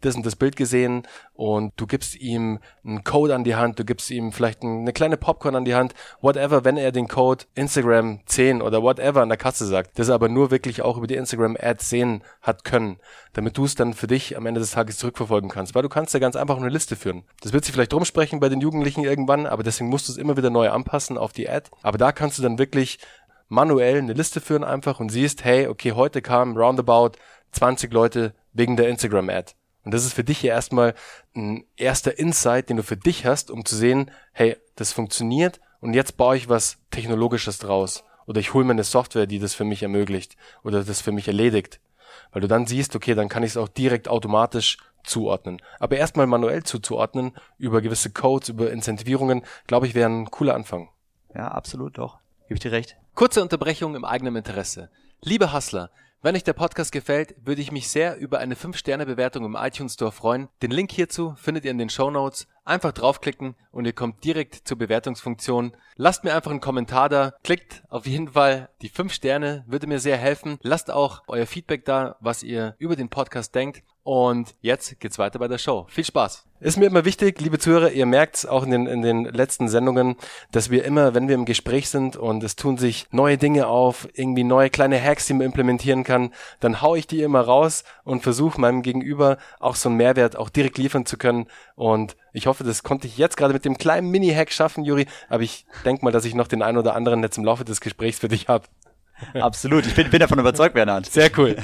das und das Bild gesehen und du gibst ihm einen Code an die Hand, du gibst ihm vielleicht eine kleine Popcorn an die Hand, whatever, wenn er den Code Instagram 10 oder whatever an der Kasse sagt, das er aber nur wirklich auch über die Instagram Ads sehen hat können, damit du es dann für dich am Ende des Tages zurückverfolgen kannst, weil du kannst ja ganz einfach eine Liste führen. Das wird sich vielleicht rumsprechen bei den Jugendlichen irgendwann, aber deswegen musst du es immer wieder neu anpassen auf die Ad, aber da kannst du dann wirklich manuell eine Liste führen einfach und siehst, hey, okay, heute kamen roundabout 20 Leute wegen der Instagram-Ad. Und das ist für dich ja erstmal ein erster Insight, den du für dich hast, um zu sehen, hey, das funktioniert und jetzt baue ich was Technologisches draus. Oder ich hole mir eine Software, die das für mich ermöglicht oder das für mich erledigt. Weil du dann siehst, okay, dann kann ich es auch direkt automatisch zuordnen. Aber erstmal manuell zuzuordnen, über gewisse Codes, über Incentivierungen, glaube ich, wäre ein cooler Anfang. Ja, absolut doch. Gebe ich dir recht. Kurze Unterbrechung im eigenen Interesse. Liebe Hustler, wenn euch der Podcast gefällt, würde ich mich sehr über eine 5-Sterne-Bewertung im iTunes Store freuen. Den Link hierzu findet ihr in den Show Notes. Einfach draufklicken und ihr kommt direkt zur Bewertungsfunktion. Lasst mir einfach einen Kommentar da. Klickt auf jeden Fall die 5 Sterne, würde mir sehr helfen. Lasst auch euer Feedback da, was ihr über den Podcast denkt. Und jetzt geht's weiter bei der Show. Viel Spaß! Ist mir immer wichtig, liebe Zuhörer, ihr merkt's auch in den, in den letzten Sendungen, dass wir immer, wenn wir im Gespräch sind und es tun sich neue Dinge auf, irgendwie neue kleine Hacks, die man implementieren kann, dann hau ich die immer raus und versuche meinem Gegenüber auch so einen Mehrwert auch direkt liefern zu können. Und ich hoffe, das konnte ich jetzt gerade mit dem kleinen Mini-Hack schaffen, Juri. Aber ich denke mal, dass ich noch den einen oder anderen jetzt im Laufe des Gesprächs für dich habe. Absolut, ich bin, bin davon überzeugt, Bernhard. Sehr cool.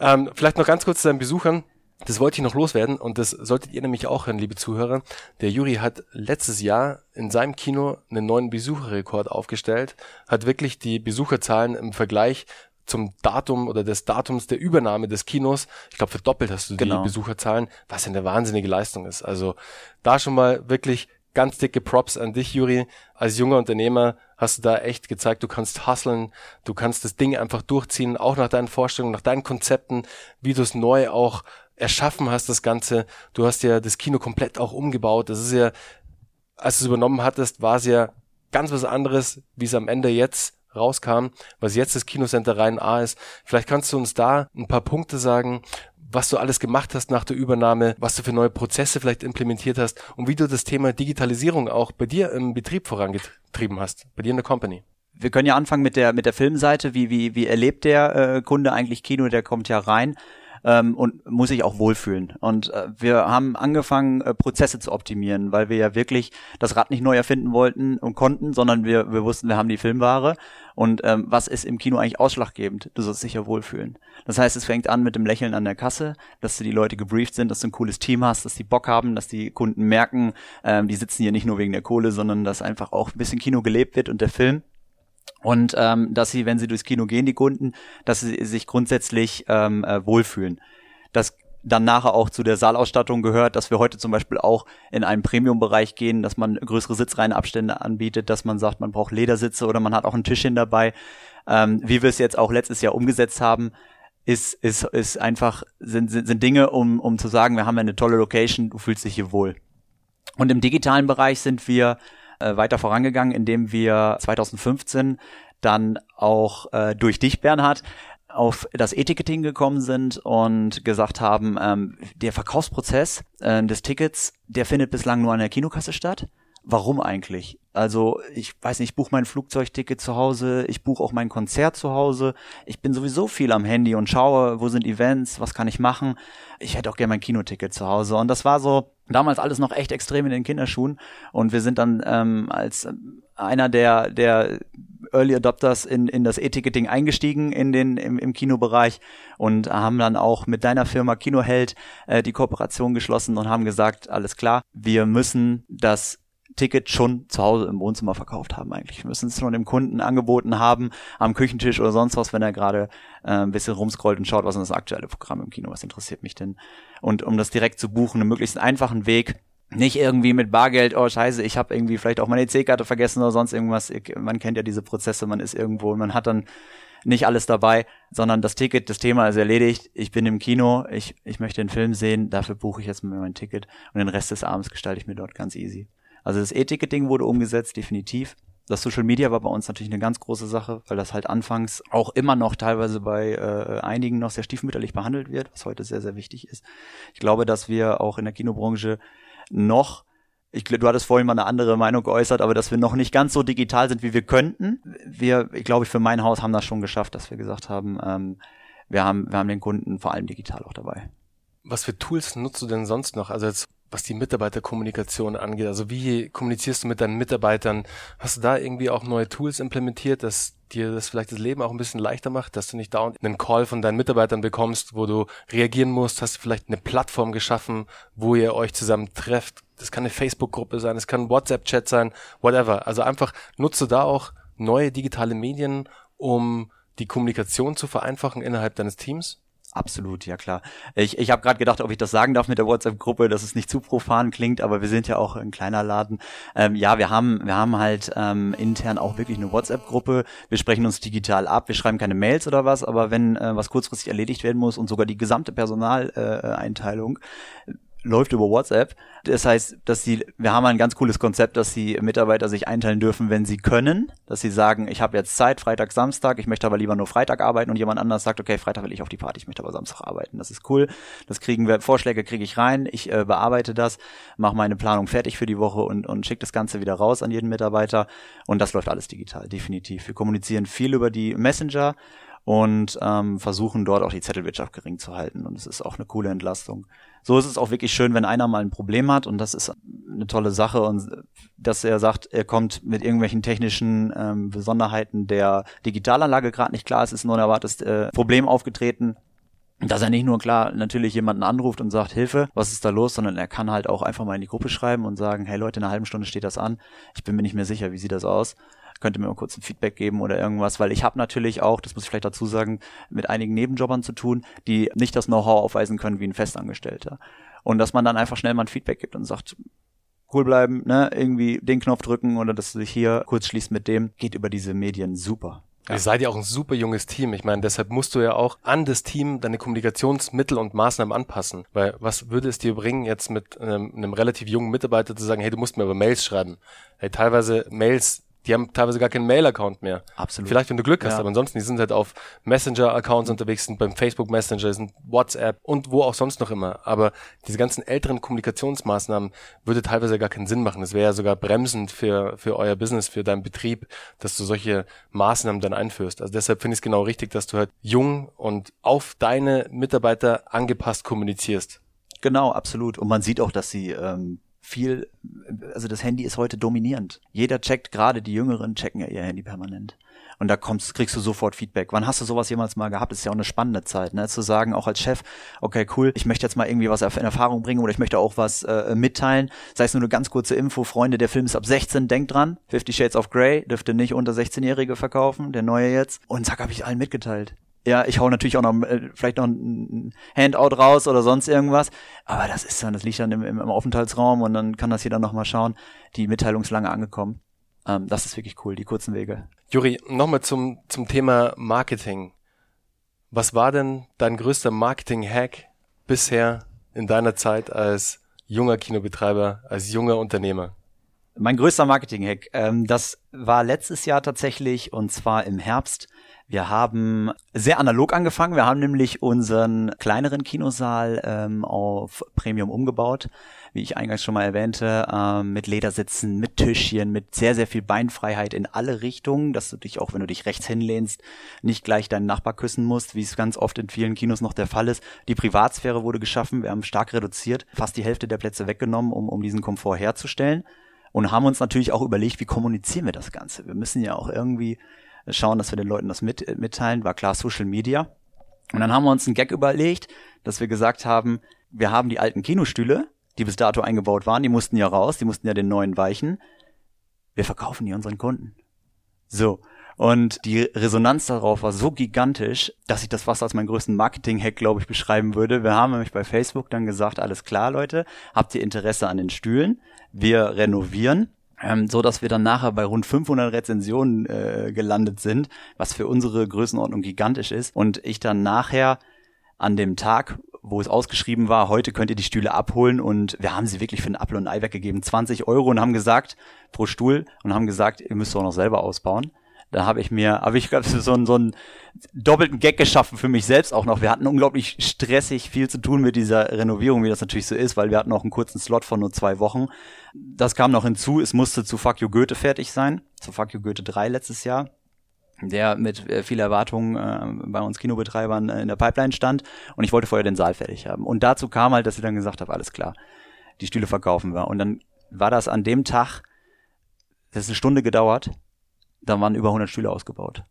Ähm, vielleicht noch ganz kurz zu deinen Besuchern. Das wollte ich noch loswerden und das solltet ihr nämlich auch hören, liebe Zuhörer. Der Juri hat letztes Jahr in seinem Kino einen neuen Besucherrekord aufgestellt, hat wirklich die Besucherzahlen im Vergleich zum Datum oder des Datums der Übernahme des Kinos, ich glaube verdoppelt hast du genau. die Besucherzahlen, was ja eine wahnsinnige Leistung ist. Also da schon mal wirklich ganz dicke Props an dich, Juri. Als junger Unternehmer hast du da echt gezeigt, du kannst hustlen, du kannst das Ding einfach durchziehen, auch nach deinen Vorstellungen, nach deinen Konzepten, wie du es neu auch erschaffen hast, das Ganze. Du hast ja das Kino komplett auch umgebaut. Das ist ja, als du es übernommen hattest, war es ja ganz was anderes, wie es am Ende jetzt rauskam, was jetzt das Kinocenter Rhein A ist. Vielleicht kannst du uns da ein paar Punkte sagen, was du alles gemacht hast nach der Übernahme, was du für neue Prozesse vielleicht implementiert hast und wie du das Thema Digitalisierung auch bei dir im Betrieb vorangetrieben hast, bei dir in der Company. Wir können ja anfangen mit der mit der Filmseite. Wie wie wie erlebt der äh, Kunde eigentlich Kino? Der kommt ja rein ähm, und muss sich auch wohlfühlen. Und äh, wir haben angefangen, äh, Prozesse zu optimieren, weil wir ja wirklich das Rad nicht neu erfinden wollten und konnten, sondern wir, wir wussten, wir haben die Filmware. Und ähm, was ist im Kino eigentlich ausschlaggebend? Du sollst dich ja wohlfühlen. Das heißt, es fängt an mit dem Lächeln an der Kasse, dass du die Leute gebrieft sind, dass du ein cooles Team hast, dass die Bock haben, dass die Kunden merken, ähm, die sitzen hier nicht nur wegen der Kohle, sondern dass einfach auch ein bisschen Kino gelebt wird und der Film und ähm, dass sie, wenn sie durchs Kino gehen, die Kunden, dass sie sich grundsätzlich ähm, äh, wohlfühlen. Das dann nachher auch zu der Saalausstattung gehört, dass wir heute zum Beispiel auch in einen Premium-Bereich gehen, dass man größere Sitzreihenabstände anbietet, dass man sagt, man braucht Ledersitze oder man hat auch ein Tischchen dabei. Ähm, wie wir es jetzt auch letztes Jahr umgesetzt haben, ist, ist, ist einfach, sind, sind, sind Dinge, um, um zu sagen, wir haben eine tolle Location, du fühlst dich hier wohl. Und im digitalen Bereich sind wir äh, weiter vorangegangen, indem wir 2015 dann auch äh, durch dich, Bernhard, auf das E-Ticketing gekommen sind und gesagt haben, ähm, der Verkaufsprozess äh, des Tickets, der findet bislang nur an der Kinokasse statt. Warum eigentlich? Also ich weiß nicht, ich buche mein Flugzeugticket zu Hause, ich buche auch mein Konzert zu Hause. Ich bin sowieso viel am Handy und schaue, wo sind Events, was kann ich machen. Ich hätte auch gerne mein Kinoticket zu Hause. Und das war so damals alles noch echt extrem in den Kinderschuhen. Und wir sind dann ähm, als einer der, der Early Adopters in, in das E-Ticketing eingestiegen in den, im, im Kinobereich und haben dann auch mit deiner Firma Kinoheld äh, die Kooperation geschlossen und haben gesagt, alles klar, wir müssen das Ticket schon zu Hause im Wohnzimmer verkauft haben eigentlich. Wir müssen es schon dem Kunden angeboten haben, am Küchentisch oder sonst was, wenn er gerade äh, ein bisschen rumscrollt und schaut, was ist das aktuelle Programm im Kino, was interessiert mich denn. Und um das direkt zu buchen, einen möglichst einfachen Weg, nicht irgendwie mit Bargeld, oh scheiße, ich habe irgendwie vielleicht auch meine EC-Karte vergessen oder sonst irgendwas. Man kennt ja diese Prozesse, man ist irgendwo und man hat dann nicht alles dabei, sondern das Ticket, das Thema ist erledigt. Ich bin im Kino, ich, ich möchte den Film sehen, dafür buche ich jetzt mal mein Ticket und den Rest des Abends gestalte ich mir dort ganz easy. Also das E-Ticketing wurde umgesetzt, definitiv. Das Social Media war bei uns natürlich eine ganz große Sache, weil das halt anfangs auch immer noch teilweise bei äh, einigen noch sehr stiefmütterlich behandelt wird, was heute sehr, sehr wichtig ist. Ich glaube, dass wir auch in der Kinobranche noch ich, du hattest vorhin mal eine andere Meinung geäußert, aber dass wir noch nicht ganz so digital sind, wie wir könnten. Wir, ich glaube, für mein Haus haben das schon geschafft, dass wir gesagt haben, ähm, wir haben, wir haben den Kunden vor allem digital auch dabei. Was für Tools nutzt du denn sonst noch? Also jetzt, was die Mitarbeiterkommunikation angeht. Also wie kommunizierst du mit deinen Mitarbeitern? Hast du da irgendwie auch neue Tools implementiert, dass dir das vielleicht das Leben auch ein bisschen leichter macht, dass du nicht dauernd einen Call von deinen Mitarbeitern bekommst, wo du reagieren musst, hast du vielleicht eine Plattform geschaffen, wo ihr euch zusammen trefft. Das kann eine Facebook-Gruppe sein, es kann ein WhatsApp-Chat sein, whatever. Also einfach nutze da auch neue digitale Medien, um die Kommunikation zu vereinfachen innerhalb deines Teams? Absolut, ja klar. Ich, ich habe gerade gedacht, ob ich das sagen darf mit der WhatsApp-Gruppe, dass es nicht zu profan klingt, aber wir sind ja auch ein kleiner Laden. Ähm, ja, wir haben, wir haben halt ähm, intern auch wirklich eine WhatsApp-Gruppe. Wir sprechen uns digital ab, wir schreiben keine Mails oder was, aber wenn äh, was kurzfristig erledigt werden muss und sogar die gesamte Personaleinteilung läuft über WhatsApp. Das heißt, dass sie, wir haben ein ganz cooles Konzept, dass die Mitarbeiter sich einteilen dürfen, wenn sie können, dass sie sagen, ich habe jetzt Zeit, Freitag, Samstag, ich möchte aber lieber nur Freitag arbeiten und jemand anders sagt, okay, Freitag will ich auf die Party, ich möchte aber Samstag arbeiten. Das ist cool. Das kriegen wir, Vorschläge kriege ich rein, ich äh, bearbeite das, mache meine Planung fertig für die Woche und, und schicke das Ganze wieder raus an jeden Mitarbeiter. Und das läuft alles digital, definitiv. Wir kommunizieren viel über die Messenger und ähm, versuchen dort auch die Zettelwirtschaft gering zu halten. Und es ist auch eine coole Entlastung. So ist es auch wirklich schön, wenn einer mal ein Problem hat und das ist eine tolle Sache und dass er sagt, er kommt mit irgendwelchen technischen ähm, Besonderheiten der Digitalanlage gerade nicht klar, es ist ein unerwartetes äh, Problem aufgetreten dass er nicht nur klar natürlich jemanden anruft und sagt, Hilfe, was ist da los, sondern er kann halt auch einfach mal in die Gruppe schreiben und sagen, hey Leute, in einer halben Stunde steht das an. Ich bin mir nicht mehr sicher, wie sieht das aus? Könnt ihr mir mal kurz ein Feedback geben oder irgendwas, weil ich habe natürlich auch, das muss ich vielleicht dazu sagen, mit einigen Nebenjobbern zu tun, die nicht das Know-how aufweisen können wie ein Festangestellter. Und dass man dann einfach schnell mal ein Feedback gibt und sagt, cool bleiben, ne, irgendwie den Knopf drücken oder dass du dich hier kurz schließt mit dem, geht über diese Medien super. Ja. Ihr seid ja auch ein super junges Team. Ich meine, deshalb musst du ja auch an das Team deine Kommunikationsmittel und Maßnahmen anpassen. Weil was würde es dir bringen, jetzt mit einem, einem relativ jungen Mitarbeiter zu sagen, hey, du musst mir aber Mails schreiben. Hey, teilweise Mails die haben teilweise gar keinen Mail-Account mehr. Absolut. Vielleicht, wenn du Glück hast, ja. aber ansonsten, die sind halt auf Messenger-Accounts unterwegs, sind beim Facebook Messenger, sind WhatsApp und wo auch sonst noch immer. Aber diese ganzen älteren Kommunikationsmaßnahmen würde teilweise gar keinen Sinn machen. Es wäre ja sogar bremsend für, für euer Business, für deinen Betrieb, dass du solche Maßnahmen dann einführst. Also deshalb finde ich es genau richtig, dass du halt jung und auf deine Mitarbeiter angepasst kommunizierst. Genau, absolut. Und man sieht auch, dass sie ähm, viel, also das Handy ist heute dominierend. Jeder checkt, gerade die Jüngeren checken ja ihr Handy permanent. Und da kommst, kriegst du sofort Feedback. Wann hast du sowas jemals mal gehabt? Das ist ja auch eine spannende Zeit, ne? Zu sagen, auch als Chef, okay, cool, ich möchte jetzt mal irgendwie was in Erfahrung bringen oder ich möchte auch was äh, mitteilen. Sei es nur eine ganz kurze Info, Freunde, der Film ist ab 16, denkt dran. Fifty Shades of Grey dürfte nicht unter 16-Jährige verkaufen, der neue jetzt. Und zack, habe ich allen mitgeteilt ja, ich hau natürlich auch noch äh, vielleicht noch ein Handout raus oder sonst irgendwas. Aber das ist dann, das liegt dann im, im, im Aufenthaltsraum und dann kann das jeder noch mal schauen. Die Mitteilung ist lange angekommen. Ähm, das ist wirklich cool, die kurzen Wege. Juri, nochmal zum, zum Thema Marketing. Was war denn dein größter Marketing-Hack bisher in deiner Zeit als junger Kinobetreiber, als junger Unternehmer? Mein größter Marketing-Hack, ähm, das war letztes Jahr tatsächlich und zwar im Herbst. Wir haben sehr analog angefangen. Wir haben nämlich unseren kleineren Kinosaal ähm, auf Premium umgebaut, wie ich eingangs schon mal erwähnte, ähm, mit Ledersitzen, mit Tischchen, mit sehr, sehr viel Beinfreiheit in alle Richtungen, dass du dich auch, wenn du dich rechts hinlehnst, nicht gleich deinen Nachbar küssen musst, wie es ganz oft in vielen Kinos noch der Fall ist. Die Privatsphäre wurde geschaffen. Wir haben stark reduziert, fast die Hälfte der Plätze weggenommen, um, um diesen Komfort herzustellen und haben uns natürlich auch überlegt, wie kommunizieren wir das Ganze. Wir müssen ja auch irgendwie schauen, dass wir den Leuten das mit, mitteilen. War klar Social Media. Und dann haben wir uns einen Gag überlegt, dass wir gesagt haben, wir haben die alten Kinostühle, die bis dato eingebaut waren, die mussten ja raus, die mussten ja den neuen weichen. Wir verkaufen die unseren Kunden. So. Und die Resonanz darauf war so gigantisch, dass ich das fast als meinen größten Marketing-Hack, glaube ich, beschreiben würde. Wir haben nämlich bei Facebook dann gesagt, alles klar, Leute, habt ihr Interesse an den Stühlen? Wir renovieren ähm, so dass wir dann nachher bei rund 500 Rezensionen äh, gelandet sind, was für unsere Größenordnung gigantisch ist. Und ich dann nachher an dem Tag, wo es ausgeschrieben war, heute könnt ihr die Stühle abholen und wir haben sie wirklich für ein Apfel und ein Ei weggegeben, 20 Euro und haben gesagt, pro Stuhl und haben gesagt, ihr müsst auch noch selber ausbauen. Da habe ich mir, habe ich so, einen, so einen doppelten Gag geschaffen für mich selbst auch noch. Wir hatten unglaublich stressig viel zu tun mit dieser Renovierung, wie das natürlich so ist, weil wir hatten auch einen kurzen Slot von nur zwei Wochen. Das kam noch hinzu, es musste zu Fuck You Goethe fertig sein, zu Fuck You Goethe 3 letztes Jahr der mit äh, viel Erwartung äh, bei uns Kinobetreibern äh, in der Pipeline stand und ich wollte vorher den Saal fertig haben. Und dazu kam halt, dass ich dann gesagt habe, alles klar, die Stühle verkaufen wir. Und dann war das an dem Tag, das ist eine Stunde gedauert, da waren über 100 Stühle ausgebaut.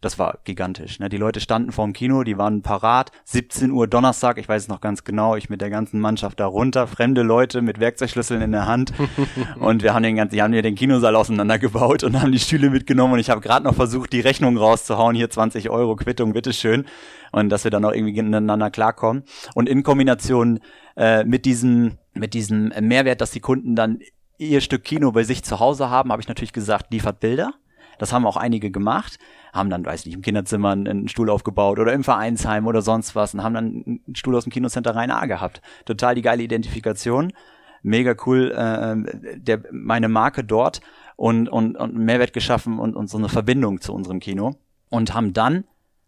Das war gigantisch. Ne? Die Leute standen vorm Kino, die waren parat. 17 Uhr Donnerstag, ich weiß es noch ganz genau, ich mit der ganzen Mannschaft da runter, fremde Leute mit Werkzeugschlüsseln in der Hand. und wir haben den ganzen, die haben mir den Kinosaal auseinandergebaut und haben die Stühle mitgenommen und ich habe gerade noch versucht, die Rechnung rauszuhauen, hier 20 Euro Quittung, bitteschön. Und dass wir dann auch irgendwie miteinander klarkommen. Und in Kombination äh, mit diesem, mit diesem Mehrwert, dass die Kunden dann ihr Stück Kino bei sich zu Hause haben, habe ich natürlich gesagt, liefert Bilder. Das haben auch einige gemacht, haben dann, weiß nicht, im Kinderzimmer einen Stuhl aufgebaut oder im Vereinsheim oder sonst was und haben dann einen Stuhl aus dem Kinocenter Rhein A gehabt. Total die geile Identifikation. Mega cool, äh, der, meine Marke dort und, und, und Mehrwert geschaffen und, und so eine Verbindung zu unserem Kino. Und haben dann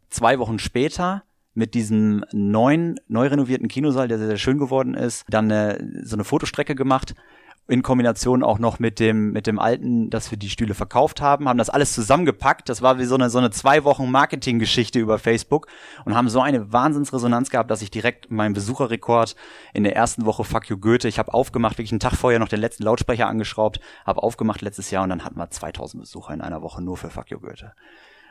zwei Wochen später mit diesem neuen, neu renovierten Kinosaal, der sehr, sehr schön geworden ist, dann eine, so eine Fotostrecke gemacht in Kombination auch noch mit dem, mit dem alten, dass wir die Stühle verkauft haben, haben das alles zusammengepackt. Das war wie so eine, so eine zwei Wochen Marketinggeschichte über Facebook und haben so eine Wahnsinnsresonanz gehabt, dass ich direkt meinen Besucherrekord in der ersten Woche Fuck You Goethe, ich habe aufgemacht, wirklich einen Tag vorher noch den letzten Lautsprecher angeschraubt, habe aufgemacht letztes Jahr und dann hatten wir 2000 Besucher in einer Woche nur für Fuck You Goethe.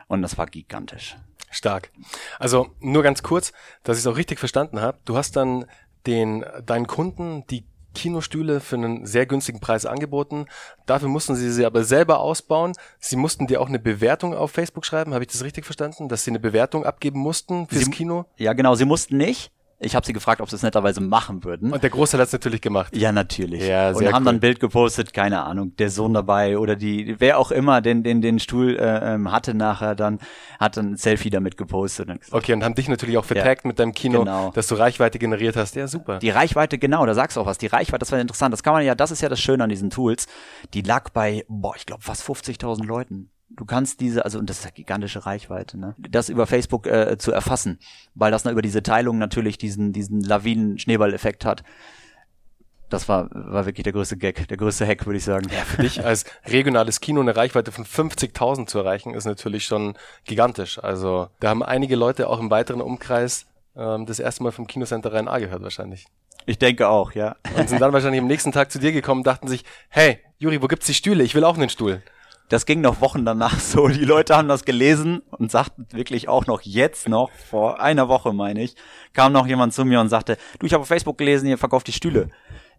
Und das war gigantisch. Stark. Also nur ganz kurz, dass ich es auch richtig verstanden habe. Du hast dann den deinen Kunden die Kinostühle für einen sehr günstigen Preis angeboten. Dafür mussten sie sie aber selber ausbauen. Sie mussten dir auch eine Bewertung auf Facebook schreiben. Habe ich das richtig verstanden? Dass sie eine Bewertung abgeben mussten fürs sie, Kino? Ja, genau. Sie mussten nicht. Ich habe sie gefragt, ob sie es netterweise machen würden. Und der Großteil hat es natürlich gemacht. Ja, natürlich. Ja, sehr und haben cool. dann ein Bild gepostet, keine Ahnung, der Sohn dabei oder die, wer auch immer den, den, den Stuhl äh, ähm, hatte nachher, dann hat ein Selfie damit gepostet. Und gesagt, okay, und haben dich natürlich auch vertagt ja, mit deinem Kino, genau. dass du Reichweite generiert hast. Ja, super. Die Reichweite, genau, da sagst du auch was. Die Reichweite, das war interessant. Das kann man ja, das ist ja das Schöne an diesen Tools. Die lag bei, boah, ich glaube fast 50.000 Leuten du kannst diese, also und das ist ja gigantische Reichweite, ne? Das über Facebook äh, zu erfassen, weil das dann über diese Teilung natürlich diesen diesen Lawinen-Schneeball-Effekt hat. Das war, war wirklich der größte Gag, der größte Hack, würde ich sagen. Ja, für dich als regionales Kino eine Reichweite von 50.000 zu erreichen, ist natürlich schon gigantisch. Also da haben einige Leute auch im weiteren Umkreis ähm, das erste Mal vom Kinocenter Rhein A gehört wahrscheinlich. Ich denke auch, ja. Und sind dann wahrscheinlich am nächsten Tag zu dir gekommen und dachten sich, hey, Juri, wo gibt's die Stühle? Ich will auch einen Stuhl das ging noch Wochen danach so. Die Leute haben das gelesen und sagten wirklich auch noch jetzt noch, vor einer Woche meine ich, kam noch jemand zu mir und sagte, du, ich habe auf Facebook gelesen, ihr verkauft die Stühle.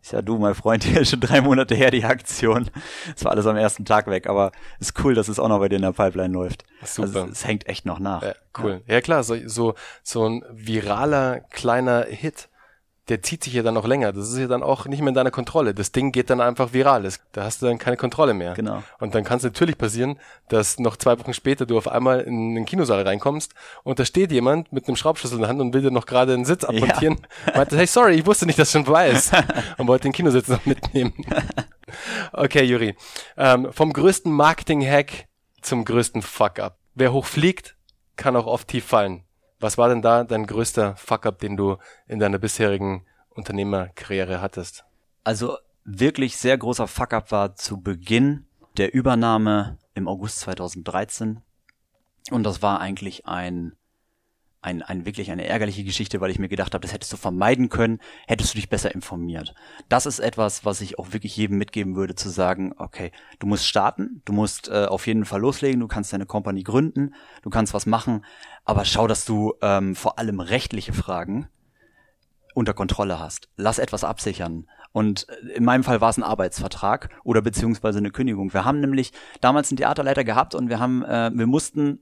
Ich sag, du, mein Freund, hier ist schon drei Monate her, die Aktion. Das war alles am ersten Tag weg, aber ist cool, dass es auch noch bei dir in der Pipeline läuft. Super. Also, es hängt echt noch nach. Ja, cool. Ja, ja klar, so, so, so ein viraler kleiner Hit der zieht sich ja dann noch länger. Das ist ja dann auch nicht mehr in deiner Kontrolle. Das Ding geht dann einfach viral. Da hast du dann keine Kontrolle mehr. Genau. Und dann kann es natürlich passieren, dass noch zwei Wochen später du auf einmal in den Kinosaal reinkommst und da steht jemand mit einem Schraubschlüssel in der Hand und will dir noch gerade einen Sitz abmontieren. Ja. Meinte, hey, sorry, ich wusste nicht, dass schon weiß. und wollte den Kinositz noch mitnehmen. okay, Juri. Ähm, vom größten Marketing-Hack zum größten Fuck-up. Wer hoch fliegt, kann auch oft tief fallen. Was war denn da dein größter Fuck-up, den du in deiner bisherigen Unternehmerkarriere hattest? Also wirklich sehr großer Fuck-up war zu Beginn der Übernahme im August 2013. Und das war eigentlich ein ein, ein wirklich eine ärgerliche Geschichte, weil ich mir gedacht habe, das hättest du vermeiden können, hättest du dich besser informiert. Das ist etwas, was ich auch wirklich jedem mitgeben würde, zu sagen, okay, du musst starten, du musst äh, auf jeden Fall loslegen, du kannst deine Company gründen, du kannst was machen, aber schau, dass du ähm, vor allem rechtliche Fragen unter Kontrolle hast. Lass etwas absichern. Und äh, in meinem Fall war es ein Arbeitsvertrag oder beziehungsweise eine Kündigung. Wir haben nämlich damals einen Theaterleiter gehabt und wir haben, äh, wir mussten,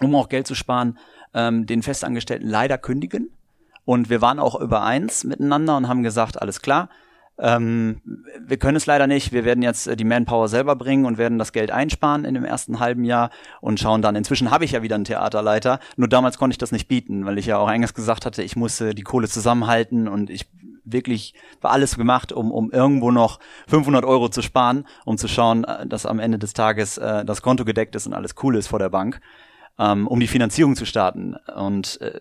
um auch Geld zu sparen, ähm, den Festangestellten leider kündigen. Und wir waren auch übereins miteinander und haben gesagt, alles klar, ähm, wir können es leider nicht. Wir werden jetzt äh, die Manpower selber bringen und werden das Geld einsparen in dem ersten halben Jahr und schauen dann. Inzwischen habe ich ja wieder einen Theaterleiter. Nur damals konnte ich das nicht bieten, weil ich ja auch eingangs gesagt hatte, ich musste die Kohle zusammenhalten und ich wirklich war alles gemacht, um, um irgendwo noch 500 Euro zu sparen, um zu schauen, äh, dass am Ende des Tages äh, das Konto gedeckt ist und alles cool ist vor der Bank ähm, um die Finanzierung zu starten. Und äh,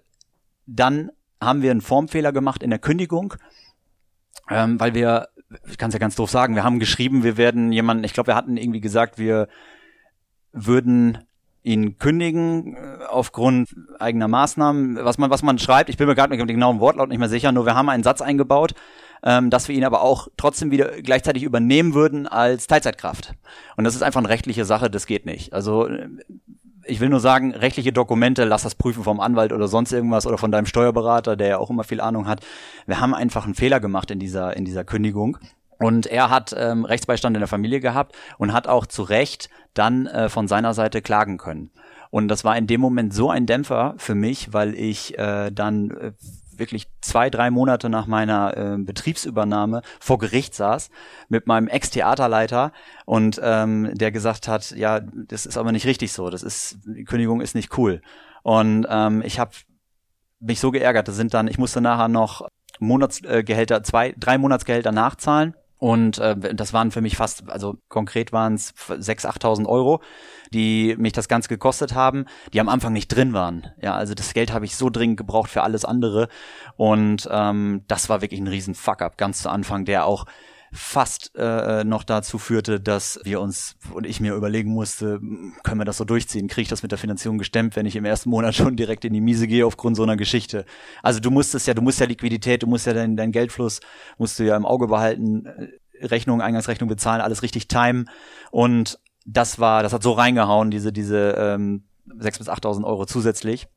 dann haben wir einen Formfehler gemacht in der Kündigung, ähm, weil wir, ich kann es ja ganz doof sagen, wir haben geschrieben, wir werden jemanden, ich glaube, wir hatten irgendwie gesagt, wir würden ihn kündigen äh, aufgrund eigener Maßnahmen, was man was man schreibt. Ich bin mir gerade mit dem genauen Wortlaut nicht mehr sicher. Nur wir haben einen Satz eingebaut, ähm, dass wir ihn aber auch trotzdem wieder gleichzeitig übernehmen würden als Teilzeitkraft. Und das ist einfach eine rechtliche Sache. Das geht nicht. Also äh, ich will nur sagen, rechtliche Dokumente, lass das prüfen vom Anwalt oder sonst irgendwas oder von deinem Steuerberater, der ja auch immer viel Ahnung hat. Wir haben einfach einen Fehler gemacht in dieser, in dieser Kündigung. Und er hat ähm, Rechtsbeistand in der Familie gehabt und hat auch zu Recht dann äh, von seiner Seite klagen können. Und das war in dem Moment so ein Dämpfer für mich, weil ich äh, dann äh, wirklich zwei, drei Monate nach meiner äh, Betriebsübernahme vor Gericht saß mit meinem Ex-Theaterleiter und ähm, der gesagt hat, ja, das ist aber nicht richtig so, das ist, die Kündigung ist nicht cool. Und ähm, ich habe mich so geärgert, das sind dann, ich musste nachher noch Monatsgehälter, zwei, drei Monatsgehälter nachzahlen und äh, das waren für mich fast, also konkret waren es 6.000, 8.000 Euro, die mich das Ganze gekostet haben, die am Anfang nicht drin waren. Ja, also das Geld habe ich so dringend gebraucht für alles andere. Und ähm, das war wirklich ein riesen Fuck-up ganz zu Anfang, der auch fast äh, noch dazu führte, dass wir uns und ich mir überlegen musste, können wir das so durchziehen? Kriege ich das mit der Finanzierung gestemmt, wenn ich im ersten Monat schon direkt in die Miese gehe aufgrund so einer Geschichte? Also du musstest ja, du musst ja Liquidität, du musst ja deinen dein Geldfluss, musst du ja im Auge behalten, äh, Rechnung, Eingangsrechnung bezahlen, alles richtig timen. Und das war, das hat so reingehauen, diese, diese ähm, 6.000 bis 8.000 Euro zusätzlich.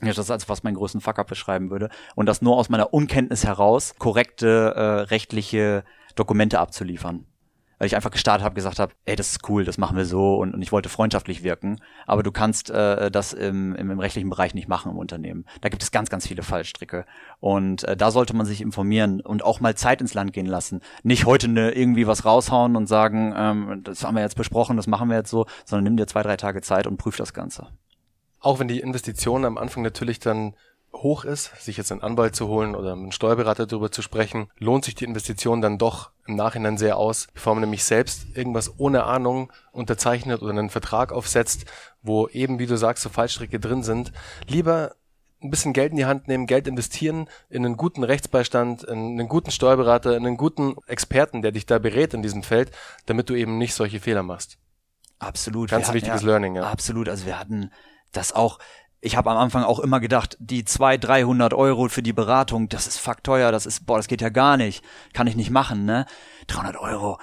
Ja, das ist also was meinen größten Fuck-up beschreiben würde. Und das nur aus meiner Unkenntnis heraus korrekte äh, rechtliche Dokumente abzuliefern. Weil ich einfach gestartet habe, gesagt habe, ey, das ist cool, das machen wir so und, und ich wollte freundschaftlich wirken, aber du kannst äh, das im, im, im rechtlichen Bereich nicht machen im Unternehmen. Da gibt es ganz, ganz viele Fallstricke. Und äh, da sollte man sich informieren und auch mal Zeit ins Land gehen lassen. Nicht heute ne, irgendwie was raushauen und sagen, ähm, das haben wir jetzt besprochen, das machen wir jetzt so, sondern nimm dir zwei, drei Tage Zeit und prüf das Ganze. Auch wenn die Investition am Anfang natürlich dann hoch ist, sich jetzt einen Anwalt zu holen oder mit einem Steuerberater darüber zu sprechen, lohnt sich die Investition dann doch im Nachhinein sehr aus, bevor man nämlich selbst irgendwas ohne Ahnung unterzeichnet oder einen Vertrag aufsetzt, wo eben, wie du sagst, so Fallstricke drin sind. Lieber ein bisschen Geld in die Hand nehmen, Geld investieren in einen guten Rechtsbeistand, in einen guten Steuerberater, in einen guten Experten, der dich da berät in diesem Feld, damit du eben nicht solche Fehler machst. Absolut. Ganz wichtiges ja, Learning, ja. Absolut. Also wir hatten das auch ich habe am Anfang auch immer gedacht, die zwei, dreihundert Euro für die Beratung, das ist fuck teuer, das ist, boah, das geht ja gar nicht, kann ich nicht machen, ne? 300 Euro,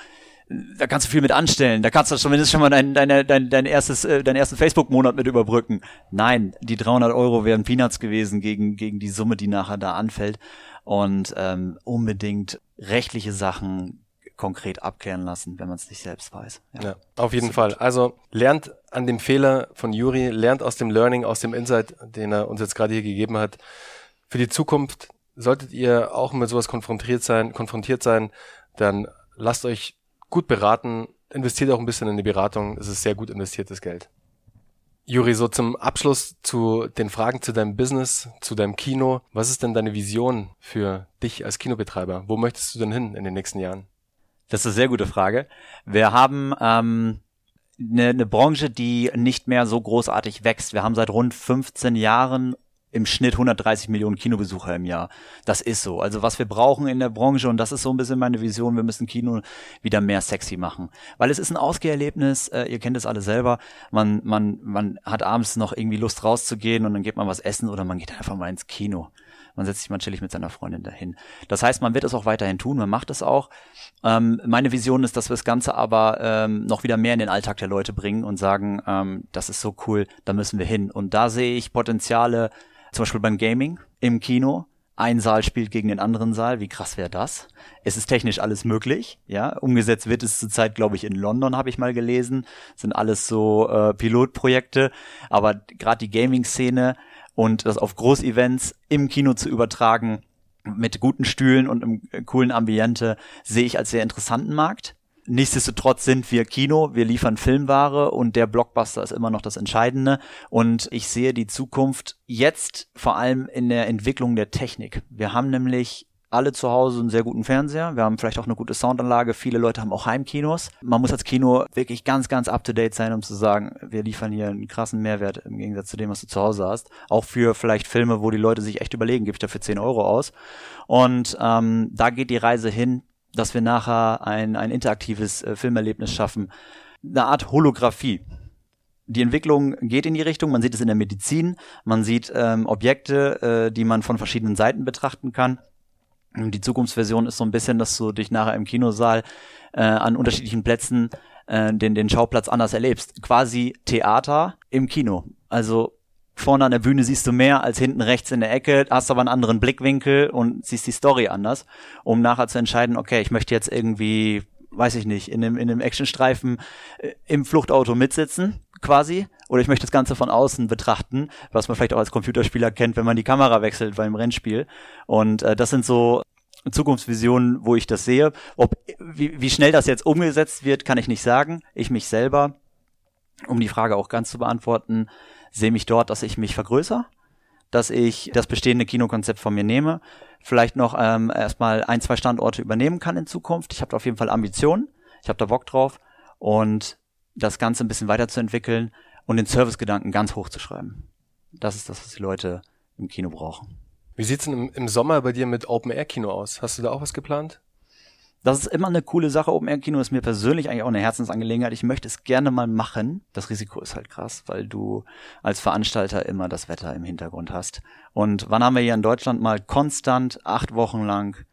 da kannst du viel mit anstellen, da kannst du zumindest schon mal dein, dein, dein, dein erstes, äh, deinen ersten Facebook-Monat mit überbrücken. Nein, die 300 Euro wären Peanuts gewesen gegen, gegen die Summe, die nachher da anfällt und ähm, unbedingt rechtliche Sachen konkret abklären lassen, wenn man es nicht selbst weiß. Ja, ja auf jeden Fall. Also lernt an dem Fehler von Juri, lernt aus dem Learning, aus dem Insight, den er uns jetzt gerade hier gegeben hat. Für die Zukunft solltet ihr auch mit sowas konfrontiert sein, konfrontiert sein, dann lasst euch gut beraten, investiert auch ein bisschen in die Beratung, es ist sehr gut investiertes Geld. Juri, so zum Abschluss zu den Fragen zu deinem Business, zu deinem Kino. Was ist denn deine Vision für dich als Kinobetreiber? Wo möchtest du denn hin in den nächsten Jahren? Das ist eine sehr gute Frage. Wir haben ähm, eine, eine Branche, die nicht mehr so großartig wächst. Wir haben seit rund 15 Jahren im Schnitt 130 Millionen Kinobesucher im Jahr. Das ist so. Also was wir brauchen in der Branche, und das ist so ein bisschen meine Vision, wir müssen Kino wieder mehr sexy machen. Weil es ist ein Ausgeherlebnis, äh, ihr kennt es alle selber. Man, man, man hat abends noch irgendwie Lust rauszugehen und dann geht man was essen oder man geht einfach mal ins Kino. Man setzt sich mal chillig mit seiner Freundin dahin. Das heißt, man wird es auch weiterhin tun, man macht es auch. Ähm, meine Vision ist, dass wir das Ganze aber ähm, noch wieder mehr in den Alltag der Leute bringen und sagen, ähm, das ist so cool, da müssen wir hin. Und da sehe ich Potenziale, zum Beispiel beim Gaming im Kino. Ein Saal spielt gegen den anderen Saal. Wie krass wäre das? Es ist technisch alles möglich. Ja, umgesetzt wird es zurzeit, glaube ich, in London habe ich mal gelesen. Sind alles so äh, Pilotprojekte. Aber gerade die Gaming-Szene und das auf Großevents im Kino zu übertragen mit guten Stühlen und einem coolen Ambiente sehe ich als sehr interessanten Markt. Nichtsdestotrotz sind wir Kino, wir liefern Filmware und der Blockbuster ist immer noch das Entscheidende. Und ich sehe die Zukunft jetzt vor allem in der Entwicklung der Technik. Wir haben nämlich alle zu Hause einen sehr guten Fernseher. Wir haben vielleicht auch eine gute Soundanlage. Viele Leute haben auch Heimkinos. Man muss als Kino wirklich ganz, ganz up to date sein, um zu sagen, wir liefern hier einen krassen Mehrwert im Gegensatz zu dem, was du zu Hause hast. Auch für vielleicht Filme, wo die Leute sich echt überlegen, gebe ich dafür 10 Euro aus. Und ähm, da geht die Reise hin dass wir nachher ein, ein interaktives äh, Filmerlebnis schaffen. Eine Art Holographie. Die Entwicklung geht in die Richtung, man sieht es in der Medizin, man sieht ähm, Objekte, äh, die man von verschiedenen Seiten betrachten kann. Die Zukunftsversion ist so ein bisschen, dass du dich nachher im Kinosaal äh, an unterschiedlichen Plätzen äh, den, den Schauplatz anders erlebst. Quasi Theater im Kino. Also vorne an der Bühne siehst du mehr als hinten rechts in der Ecke, hast aber einen anderen Blickwinkel und siehst die Story anders, um nachher zu entscheiden, okay, ich möchte jetzt irgendwie, weiß ich nicht, in einem, in einem Actionstreifen äh, im Fluchtauto mitsitzen, quasi, oder ich möchte das Ganze von außen betrachten, was man vielleicht auch als Computerspieler kennt, wenn man die Kamera wechselt beim Rennspiel. Und äh, das sind so Zukunftsvisionen, wo ich das sehe. Ob wie, wie schnell das jetzt umgesetzt wird, kann ich nicht sagen. Ich mich selber, um die Frage auch ganz zu beantworten, sehe mich dort, dass ich mich vergrößere, dass ich das bestehende Kinokonzept von mir nehme, vielleicht noch ähm, erstmal ein, zwei Standorte übernehmen kann in Zukunft. Ich habe auf jeden Fall Ambitionen, ich habe da Bock drauf und das Ganze ein bisschen weiterzuentwickeln und den Servicegedanken ganz hoch zu schreiben. Das ist das, was die Leute im Kino brauchen. Wie sieht's denn im, im Sommer bei dir mit Open-Air-Kino aus? Hast du da auch was geplant? Das ist immer eine coole Sache. Open Air Kino ist mir persönlich eigentlich auch eine Herzensangelegenheit. Ich möchte es gerne mal machen. Das Risiko ist halt krass, weil du als Veranstalter immer das Wetter im Hintergrund hast. Und wann haben wir hier in Deutschland mal konstant acht Wochen lang,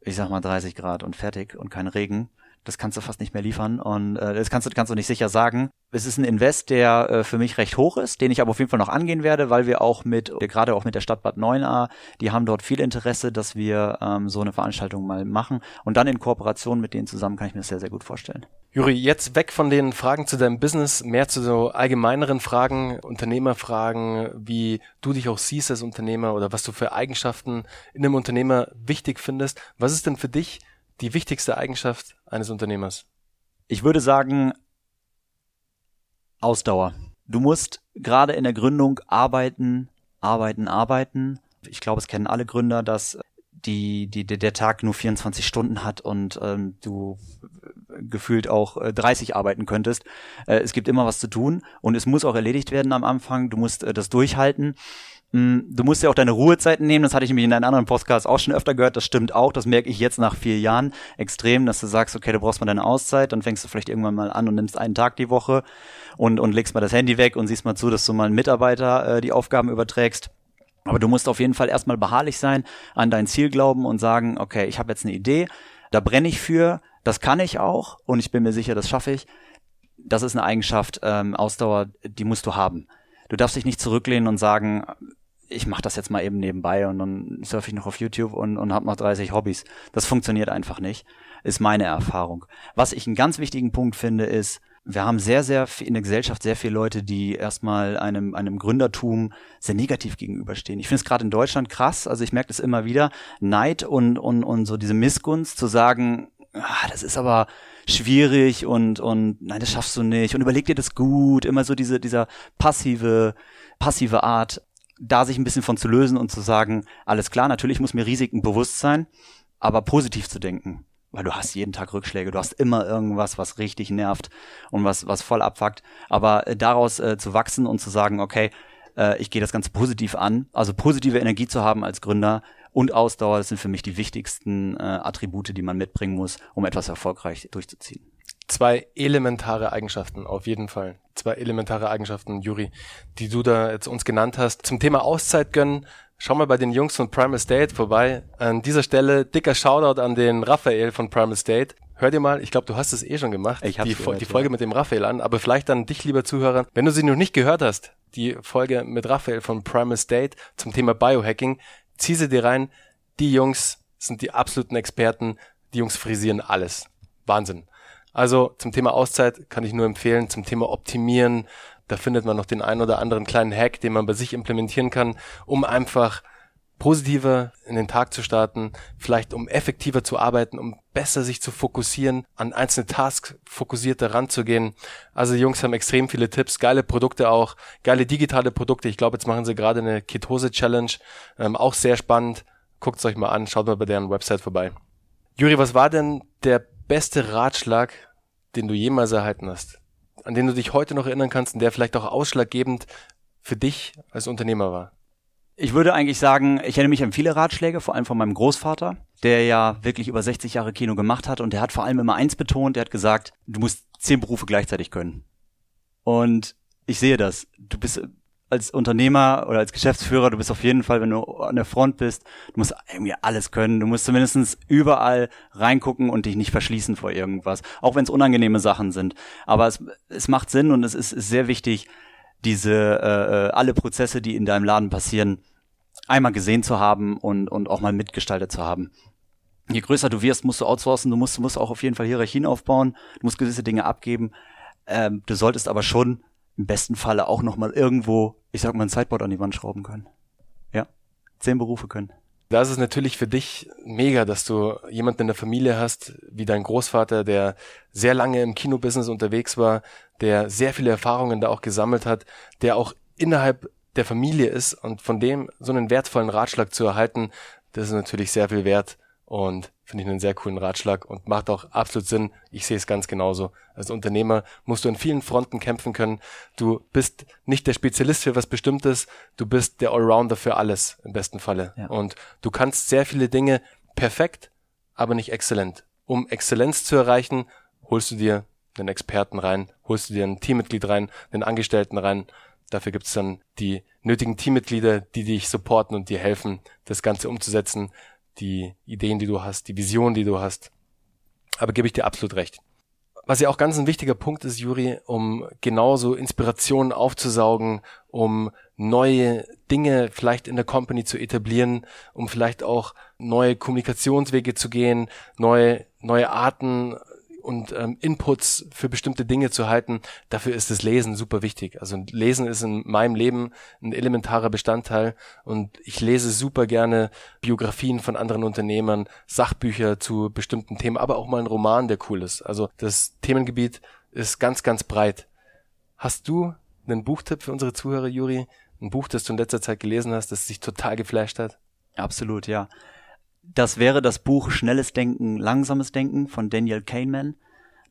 ich sag mal 30 Grad und fertig und kein Regen? Das kannst du fast nicht mehr liefern und äh, das kannst du, kannst du nicht sicher sagen. Es ist ein Invest, der äh, für mich recht hoch ist, den ich aber auf jeden Fall noch angehen werde, weil wir auch mit, gerade auch mit der Stadt Bad 9a, die haben dort viel Interesse, dass wir ähm, so eine Veranstaltung mal machen und dann in Kooperation mit denen zusammen kann ich mir das sehr, sehr gut vorstellen. Juri, jetzt weg von den Fragen zu deinem Business, mehr zu so allgemeineren Fragen, Unternehmerfragen, wie du dich auch siehst als Unternehmer oder was du für Eigenschaften in einem Unternehmer wichtig findest. Was ist denn für dich die wichtigste Eigenschaft eines Unternehmers? Ich würde sagen, Ausdauer. Du musst gerade in der Gründung arbeiten, arbeiten, arbeiten. Ich glaube, es kennen alle Gründer, dass die, die, der Tag nur 24 Stunden hat und ähm, du gefühlt auch äh, 30 arbeiten könntest. Äh, es gibt immer was zu tun und es muss auch erledigt werden am Anfang. Du musst äh, das durchhalten. Hm, du musst ja auch deine Ruhezeiten nehmen, das hatte ich nämlich in einem anderen Podcast auch schon öfter gehört, das stimmt auch, das merke ich jetzt nach vier Jahren extrem, dass du sagst, okay, du brauchst mal deine Auszeit, dann fängst du vielleicht irgendwann mal an und nimmst einen Tag die Woche und, und legst mal das Handy weg und siehst mal zu, dass du mal einen Mitarbeiter äh, die Aufgaben überträgst. Aber du musst auf jeden Fall erstmal beharrlich sein, an dein Ziel glauben und sagen, okay, ich habe jetzt eine Idee, da brenne ich für, das kann ich auch und ich bin mir sicher, das schaffe ich. Das ist eine Eigenschaft, ähm, Ausdauer, die musst du haben. Du darfst dich nicht zurücklehnen und sagen, ich mache das jetzt mal eben nebenbei und dann surfe ich noch auf YouTube und, und habe noch 30 Hobbys. Das funktioniert einfach nicht, ist meine Erfahrung. Was ich einen ganz wichtigen Punkt finde, ist wir haben sehr, sehr viel, in der Gesellschaft sehr viele Leute, die erstmal einem, einem Gründertum sehr negativ gegenüberstehen. Ich finde es gerade in Deutschland krass, also ich merke das immer wieder, Neid und, und, und so diese Missgunst zu sagen, ah, das ist aber schwierig und, und nein, das schaffst du nicht und überleg dir das gut, immer so diese, dieser passive, passive Art, da sich ein bisschen von zu lösen und zu sagen, alles klar, natürlich muss mir Risiken bewusst sein, aber positiv zu denken weil du hast jeden Tag Rückschläge, du hast immer irgendwas, was richtig nervt und was, was voll abfuckt. Aber äh, daraus äh, zu wachsen und zu sagen, okay, äh, ich gehe das Ganze positiv an, also positive Energie zu haben als Gründer und Ausdauer, das sind für mich die wichtigsten äh, Attribute, die man mitbringen muss, um etwas erfolgreich durchzuziehen. Zwei elementare Eigenschaften, auf jeden Fall. Zwei elementare Eigenschaften, Juri, die du da jetzt uns genannt hast. Zum Thema Auszeit gönnen, schau mal bei den Jungs von Primal State vorbei. An dieser Stelle dicker Shoutout an den Raphael von Primal State. Hör dir mal, ich glaube, du hast es eh schon gemacht, ich die, gehört, die Folge ja. mit dem Raphael an, aber vielleicht dann dich, lieber Zuhörer, wenn du sie noch nicht gehört hast, die Folge mit Raphael von Primal State zum Thema Biohacking, zieh sie dir rein. Die Jungs sind die absoluten Experten. Die Jungs frisieren alles. Wahnsinn. Also zum Thema Auszeit kann ich nur empfehlen, zum Thema Optimieren, da findet man noch den einen oder anderen kleinen Hack, den man bei sich implementieren kann, um einfach positiver in den Tag zu starten, vielleicht um effektiver zu arbeiten, um besser sich zu fokussieren, an einzelne Tasks fokussierter ranzugehen. Also die Jungs haben extrem viele Tipps, geile Produkte auch, geile digitale Produkte. Ich glaube, jetzt machen sie gerade eine Ketose-Challenge, ähm, auch sehr spannend. Guckt es euch mal an, schaut mal bei deren Website vorbei. Juri, was war denn der beste Ratschlag, den du jemals erhalten hast? an den du dich heute noch erinnern kannst und der vielleicht auch ausschlaggebend für dich als Unternehmer war? Ich würde eigentlich sagen, ich erinnere mich an viele Ratschläge, vor allem von meinem Großvater, der ja wirklich über 60 Jahre Kino gemacht hat und der hat vor allem immer eins betont, der hat gesagt, du musst zehn Berufe gleichzeitig können. Und ich sehe das. Du bist als Unternehmer oder als Geschäftsführer, du bist auf jeden Fall, wenn du an der Front bist, du musst irgendwie alles können. Du musst zumindest überall reingucken und dich nicht verschließen vor irgendwas. Auch wenn es unangenehme Sachen sind. Aber es, es macht Sinn und es ist, ist sehr wichtig, diese äh, äh, alle Prozesse, die in deinem Laden passieren, einmal gesehen zu haben und, und auch mal mitgestaltet zu haben. Je größer du wirst, musst du outsourcen, du musst, musst auch auf jeden Fall Hierarchien aufbauen, du musst gewisse Dinge abgeben. Ähm, du solltest aber schon im besten Falle auch noch mal irgendwo, ich sag mal, ein Sideboard an die Wand schrauben können. Ja, zehn Berufe können. Da ist es natürlich für dich mega, dass du jemanden in der Familie hast, wie dein Großvater, der sehr lange im Kinobusiness unterwegs war, der sehr viele Erfahrungen da auch gesammelt hat, der auch innerhalb der Familie ist und von dem so einen wertvollen Ratschlag zu erhalten, das ist natürlich sehr viel wert und finde ich einen sehr coolen Ratschlag und macht auch absolut Sinn. Ich sehe es ganz genauso. Als Unternehmer musst du an vielen Fronten kämpfen können. Du bist nicht der Spezialist für was Bestimmtes, du bist der Allrounder für alles im besten Falle. Ja. Und du kannst sehr viele Dinge perfekt, aber nicht exzellent. Um Exzellenz zu erreichen, holst du dir einen Experten rein, holst du dir ein Teammitglied rein, einen Angestellten rein. Dafür gibt es dann die nötigen Teammitglieder, die dich supporten und dir helfen, das Ganze umzusetzen die Ideen, die du hast, die Vision, die du hast. Aber gebe ich dir absolut recht. Was ja auch ganz ein wichtiger Punkt ist, Juri, um genauso Inspirationen aufzusaugen, um neue Dinge vielleicht in der Company zu etablieren, um vielleicht auch neue Kommunikationswege zu gehen, neue, neue Arten und ähm, Inputs für bestimmte Dinge zu halten, dafür ist das Lesen super wichtig. Also Lesen ist in meinem Leben ein elementarer Bestandteil und ich lese super gerne Biografien von anderen Unternehmern, Sachbücher zu bestimmten Themen, aber auch mal einen Roman, der cool ist. Also das Themengebiet ist ganz, ganz breit. Hast du einen Buchtipp für unsere Zuhörer, Juri? Ein Buch, das du in letzter Zeit gelesen hast, das sich total geflasht hat? Absolut, ja. Das wäre das Buch Schnelles Denken, Langsames Denken von Daniel Kahneman,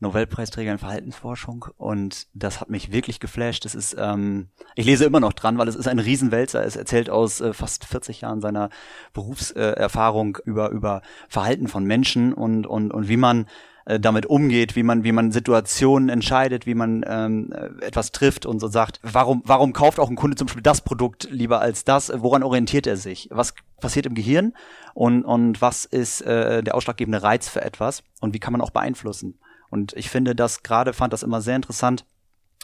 Nobelpreisträger in Verhaltensforschung. Und das hat mich wirklich geflasht. Es ist, ähm, ich lese immer noch dran, weil es ist ein Riesenwälzer. Es erzählt aus äh, fast 40 Jahren seiner Berufserfahrung äh, über, über Verhalten von Menschen und, und, und wie man äh, damit umgeht, wie man, wie man Situationen entscheidet, wie man ähm, äh, etwas trifft und so sagt, warum, warum kauft auch ein Kunde zum Beispiel das Produkt lieber als das? Woran orientiert er sich? Was passiert im Gehirn und, und was ist äh, der ausschlaggebende Reiz für etwas und wie kann man auch beeinflussen? Und ich finde das gerade, fand das immer sehr interessant,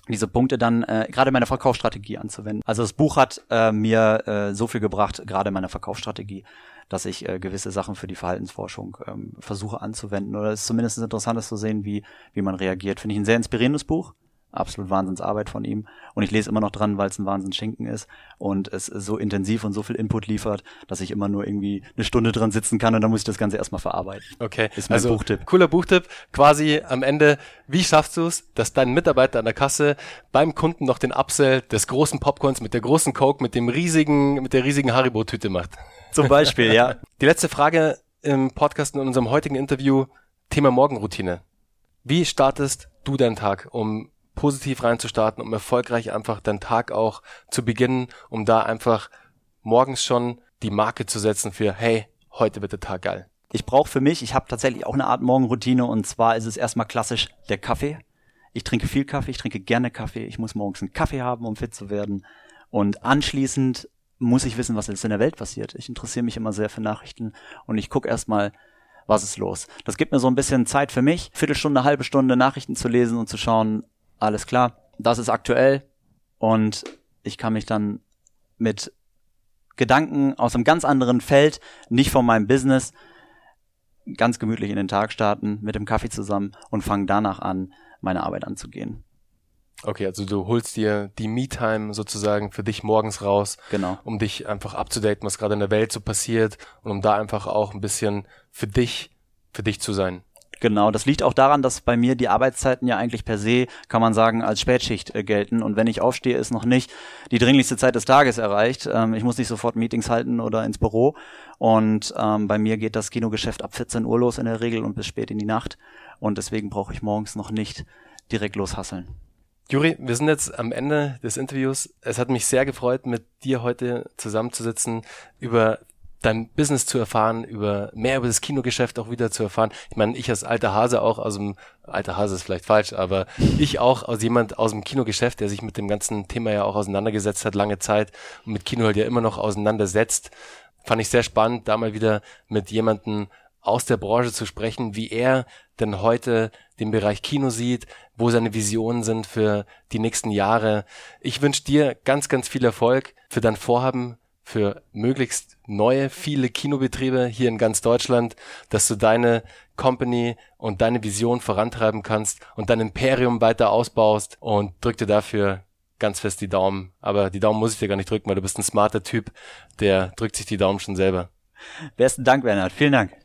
diese Punkte dann äh, gerade meine Verkaufsstrategie anzuwenden. Also das Buch hat äh, mir äh, so viel gebracht, gerade meine Verkaufsstrategie, dass ich äh, gewisse Sachen für die Verhaltensforschung ähm, versuche anzuwenden. Oder es ist zumindest interessant, das zu sehen, wie, wie man reagiert. Finde ich ein sehr inspirierendes Buch absolut Wahnsinnsarbeit von ihm. Und ich lese immer noch dran, weil es ein Wahnsinnsschinken ist und es so intensiv und so viel Input liefert, dass ich immer nur irgendwie eine Stunde dran sitzen kann und dann muss ich das Ganze erstmal verarbeiten. Okay, ist mein also Buchtipp. cooler Buchtipp. Quasi am Ende, wie schaffst du es, dass dein Mitarbeiter an der Kasse beim Kunden noch den Upsell des großen Popcorns mit der großen Coke, mit dem riesigen, mit der riesigen Haribo-Tüte macht? Zum Beispiel, ja. Die letzte Frage im Podcast in unserem heutigen Interview, Thema Morgenroutine. Wie startest du deinen Tag, um positiv reinzustarten, um erfolgreich einfach deinen Tag auch zu beginnen, um da einfach morgens schon die Marke zu setzen für, hey, heute wird der Tag geil. Ich brauche für mich, ich habe tatsächlich auch eine Art Morgenroutine und zwar ist es erstmal klassisch der Kaffee. Ich trinke viel Kaffee, ich trinke gerne Kaffee. Ich muss morgens einen Kaffee haben, um fit zu werden. Und anschließend muss ich wissen, was jetzt in der Welt passiert. Ich interessiere mich immer sehr für Nachrichten und ich gucke erstmal, was ist los. Das gibt mir so ein bisschen Zeit für mich, Viertelstunde, halbe Stunde Nachrichten zu lesen und zu schauen, alles klar, das ist aktuell und ich kann mich dann mit Gedanken aus einem ganz anderen Feld, nicht von meinem Business, ganz gemütlich in den Tag starten, mit dem Kaffee zusammen und fange danach an, meine Arbeit anzugehen. Okay, also du holst dir die Me-Time sozusagen für dich morgens raus, genau. um dich einfach abzudaten, was gerade in der Welt so passiert und um da einfach auch ein bisschen für dich, für dich zu sein. Genau, das liegt auch daran, dass bei mir die Arbeitszeiten ja eigentlich per se, kann man sagen, als Spätschicht äh, gelten. Und wenn ich aufstehe, ist noch nicht die dringlichste Zeit des Tages erreicht. Ähm, ich muss nicht sofort Meetings halten oder ins Büro. Und ähm, bei mir geht das Kinogeschäft ab 14 Uhr los in der Regel und bis spät in die Nacht. Und deswegen brauche ich morgens noch nicht direkt loshasseln. Juri, wir sind jetzt am Ende des Interviews. Es hat mich sehr gefreut, mit dir heute zusammenzusitzen, über dein Business zu erfahren, über mehr über das Kinogeschäft auch wieder zu erfahren. Ich meine, ich als alter Hase auch aus dem alter Hase ist vielleicht falsch, aber ich auch aus jemand aus dem Kinogeschäft, der sich mit dem ganzen Thema ja auch auseinandergesetzt hat, lange Zeit und mit Kino halt ja immer noch auseinandersetzt, fand ich sehr spannend, da mal wieder mit jemandem aus der Branche zu sprechen, wie er denn heute den Bereich Kino sieht, wo seine Visionen sind für die nächsten Jahre. Ich wünsche dir ganz, ganz viel Erfolg für dein Vorhaben für möglichst neue, viele Kinobetriebe hier in ganz Deutschland, dass du deine Company und deine Vision vorantreiben kannst und dein Imperium weiter ausbaust und drück dir dafür ganz fest die Daumen. Aber die Daumen muss ich dir gar nicht drücken, weil du bist ein smarter Typ, der drückt sich die Daumen schon selber. Besten Dank, Bernhard. Vielen Dank.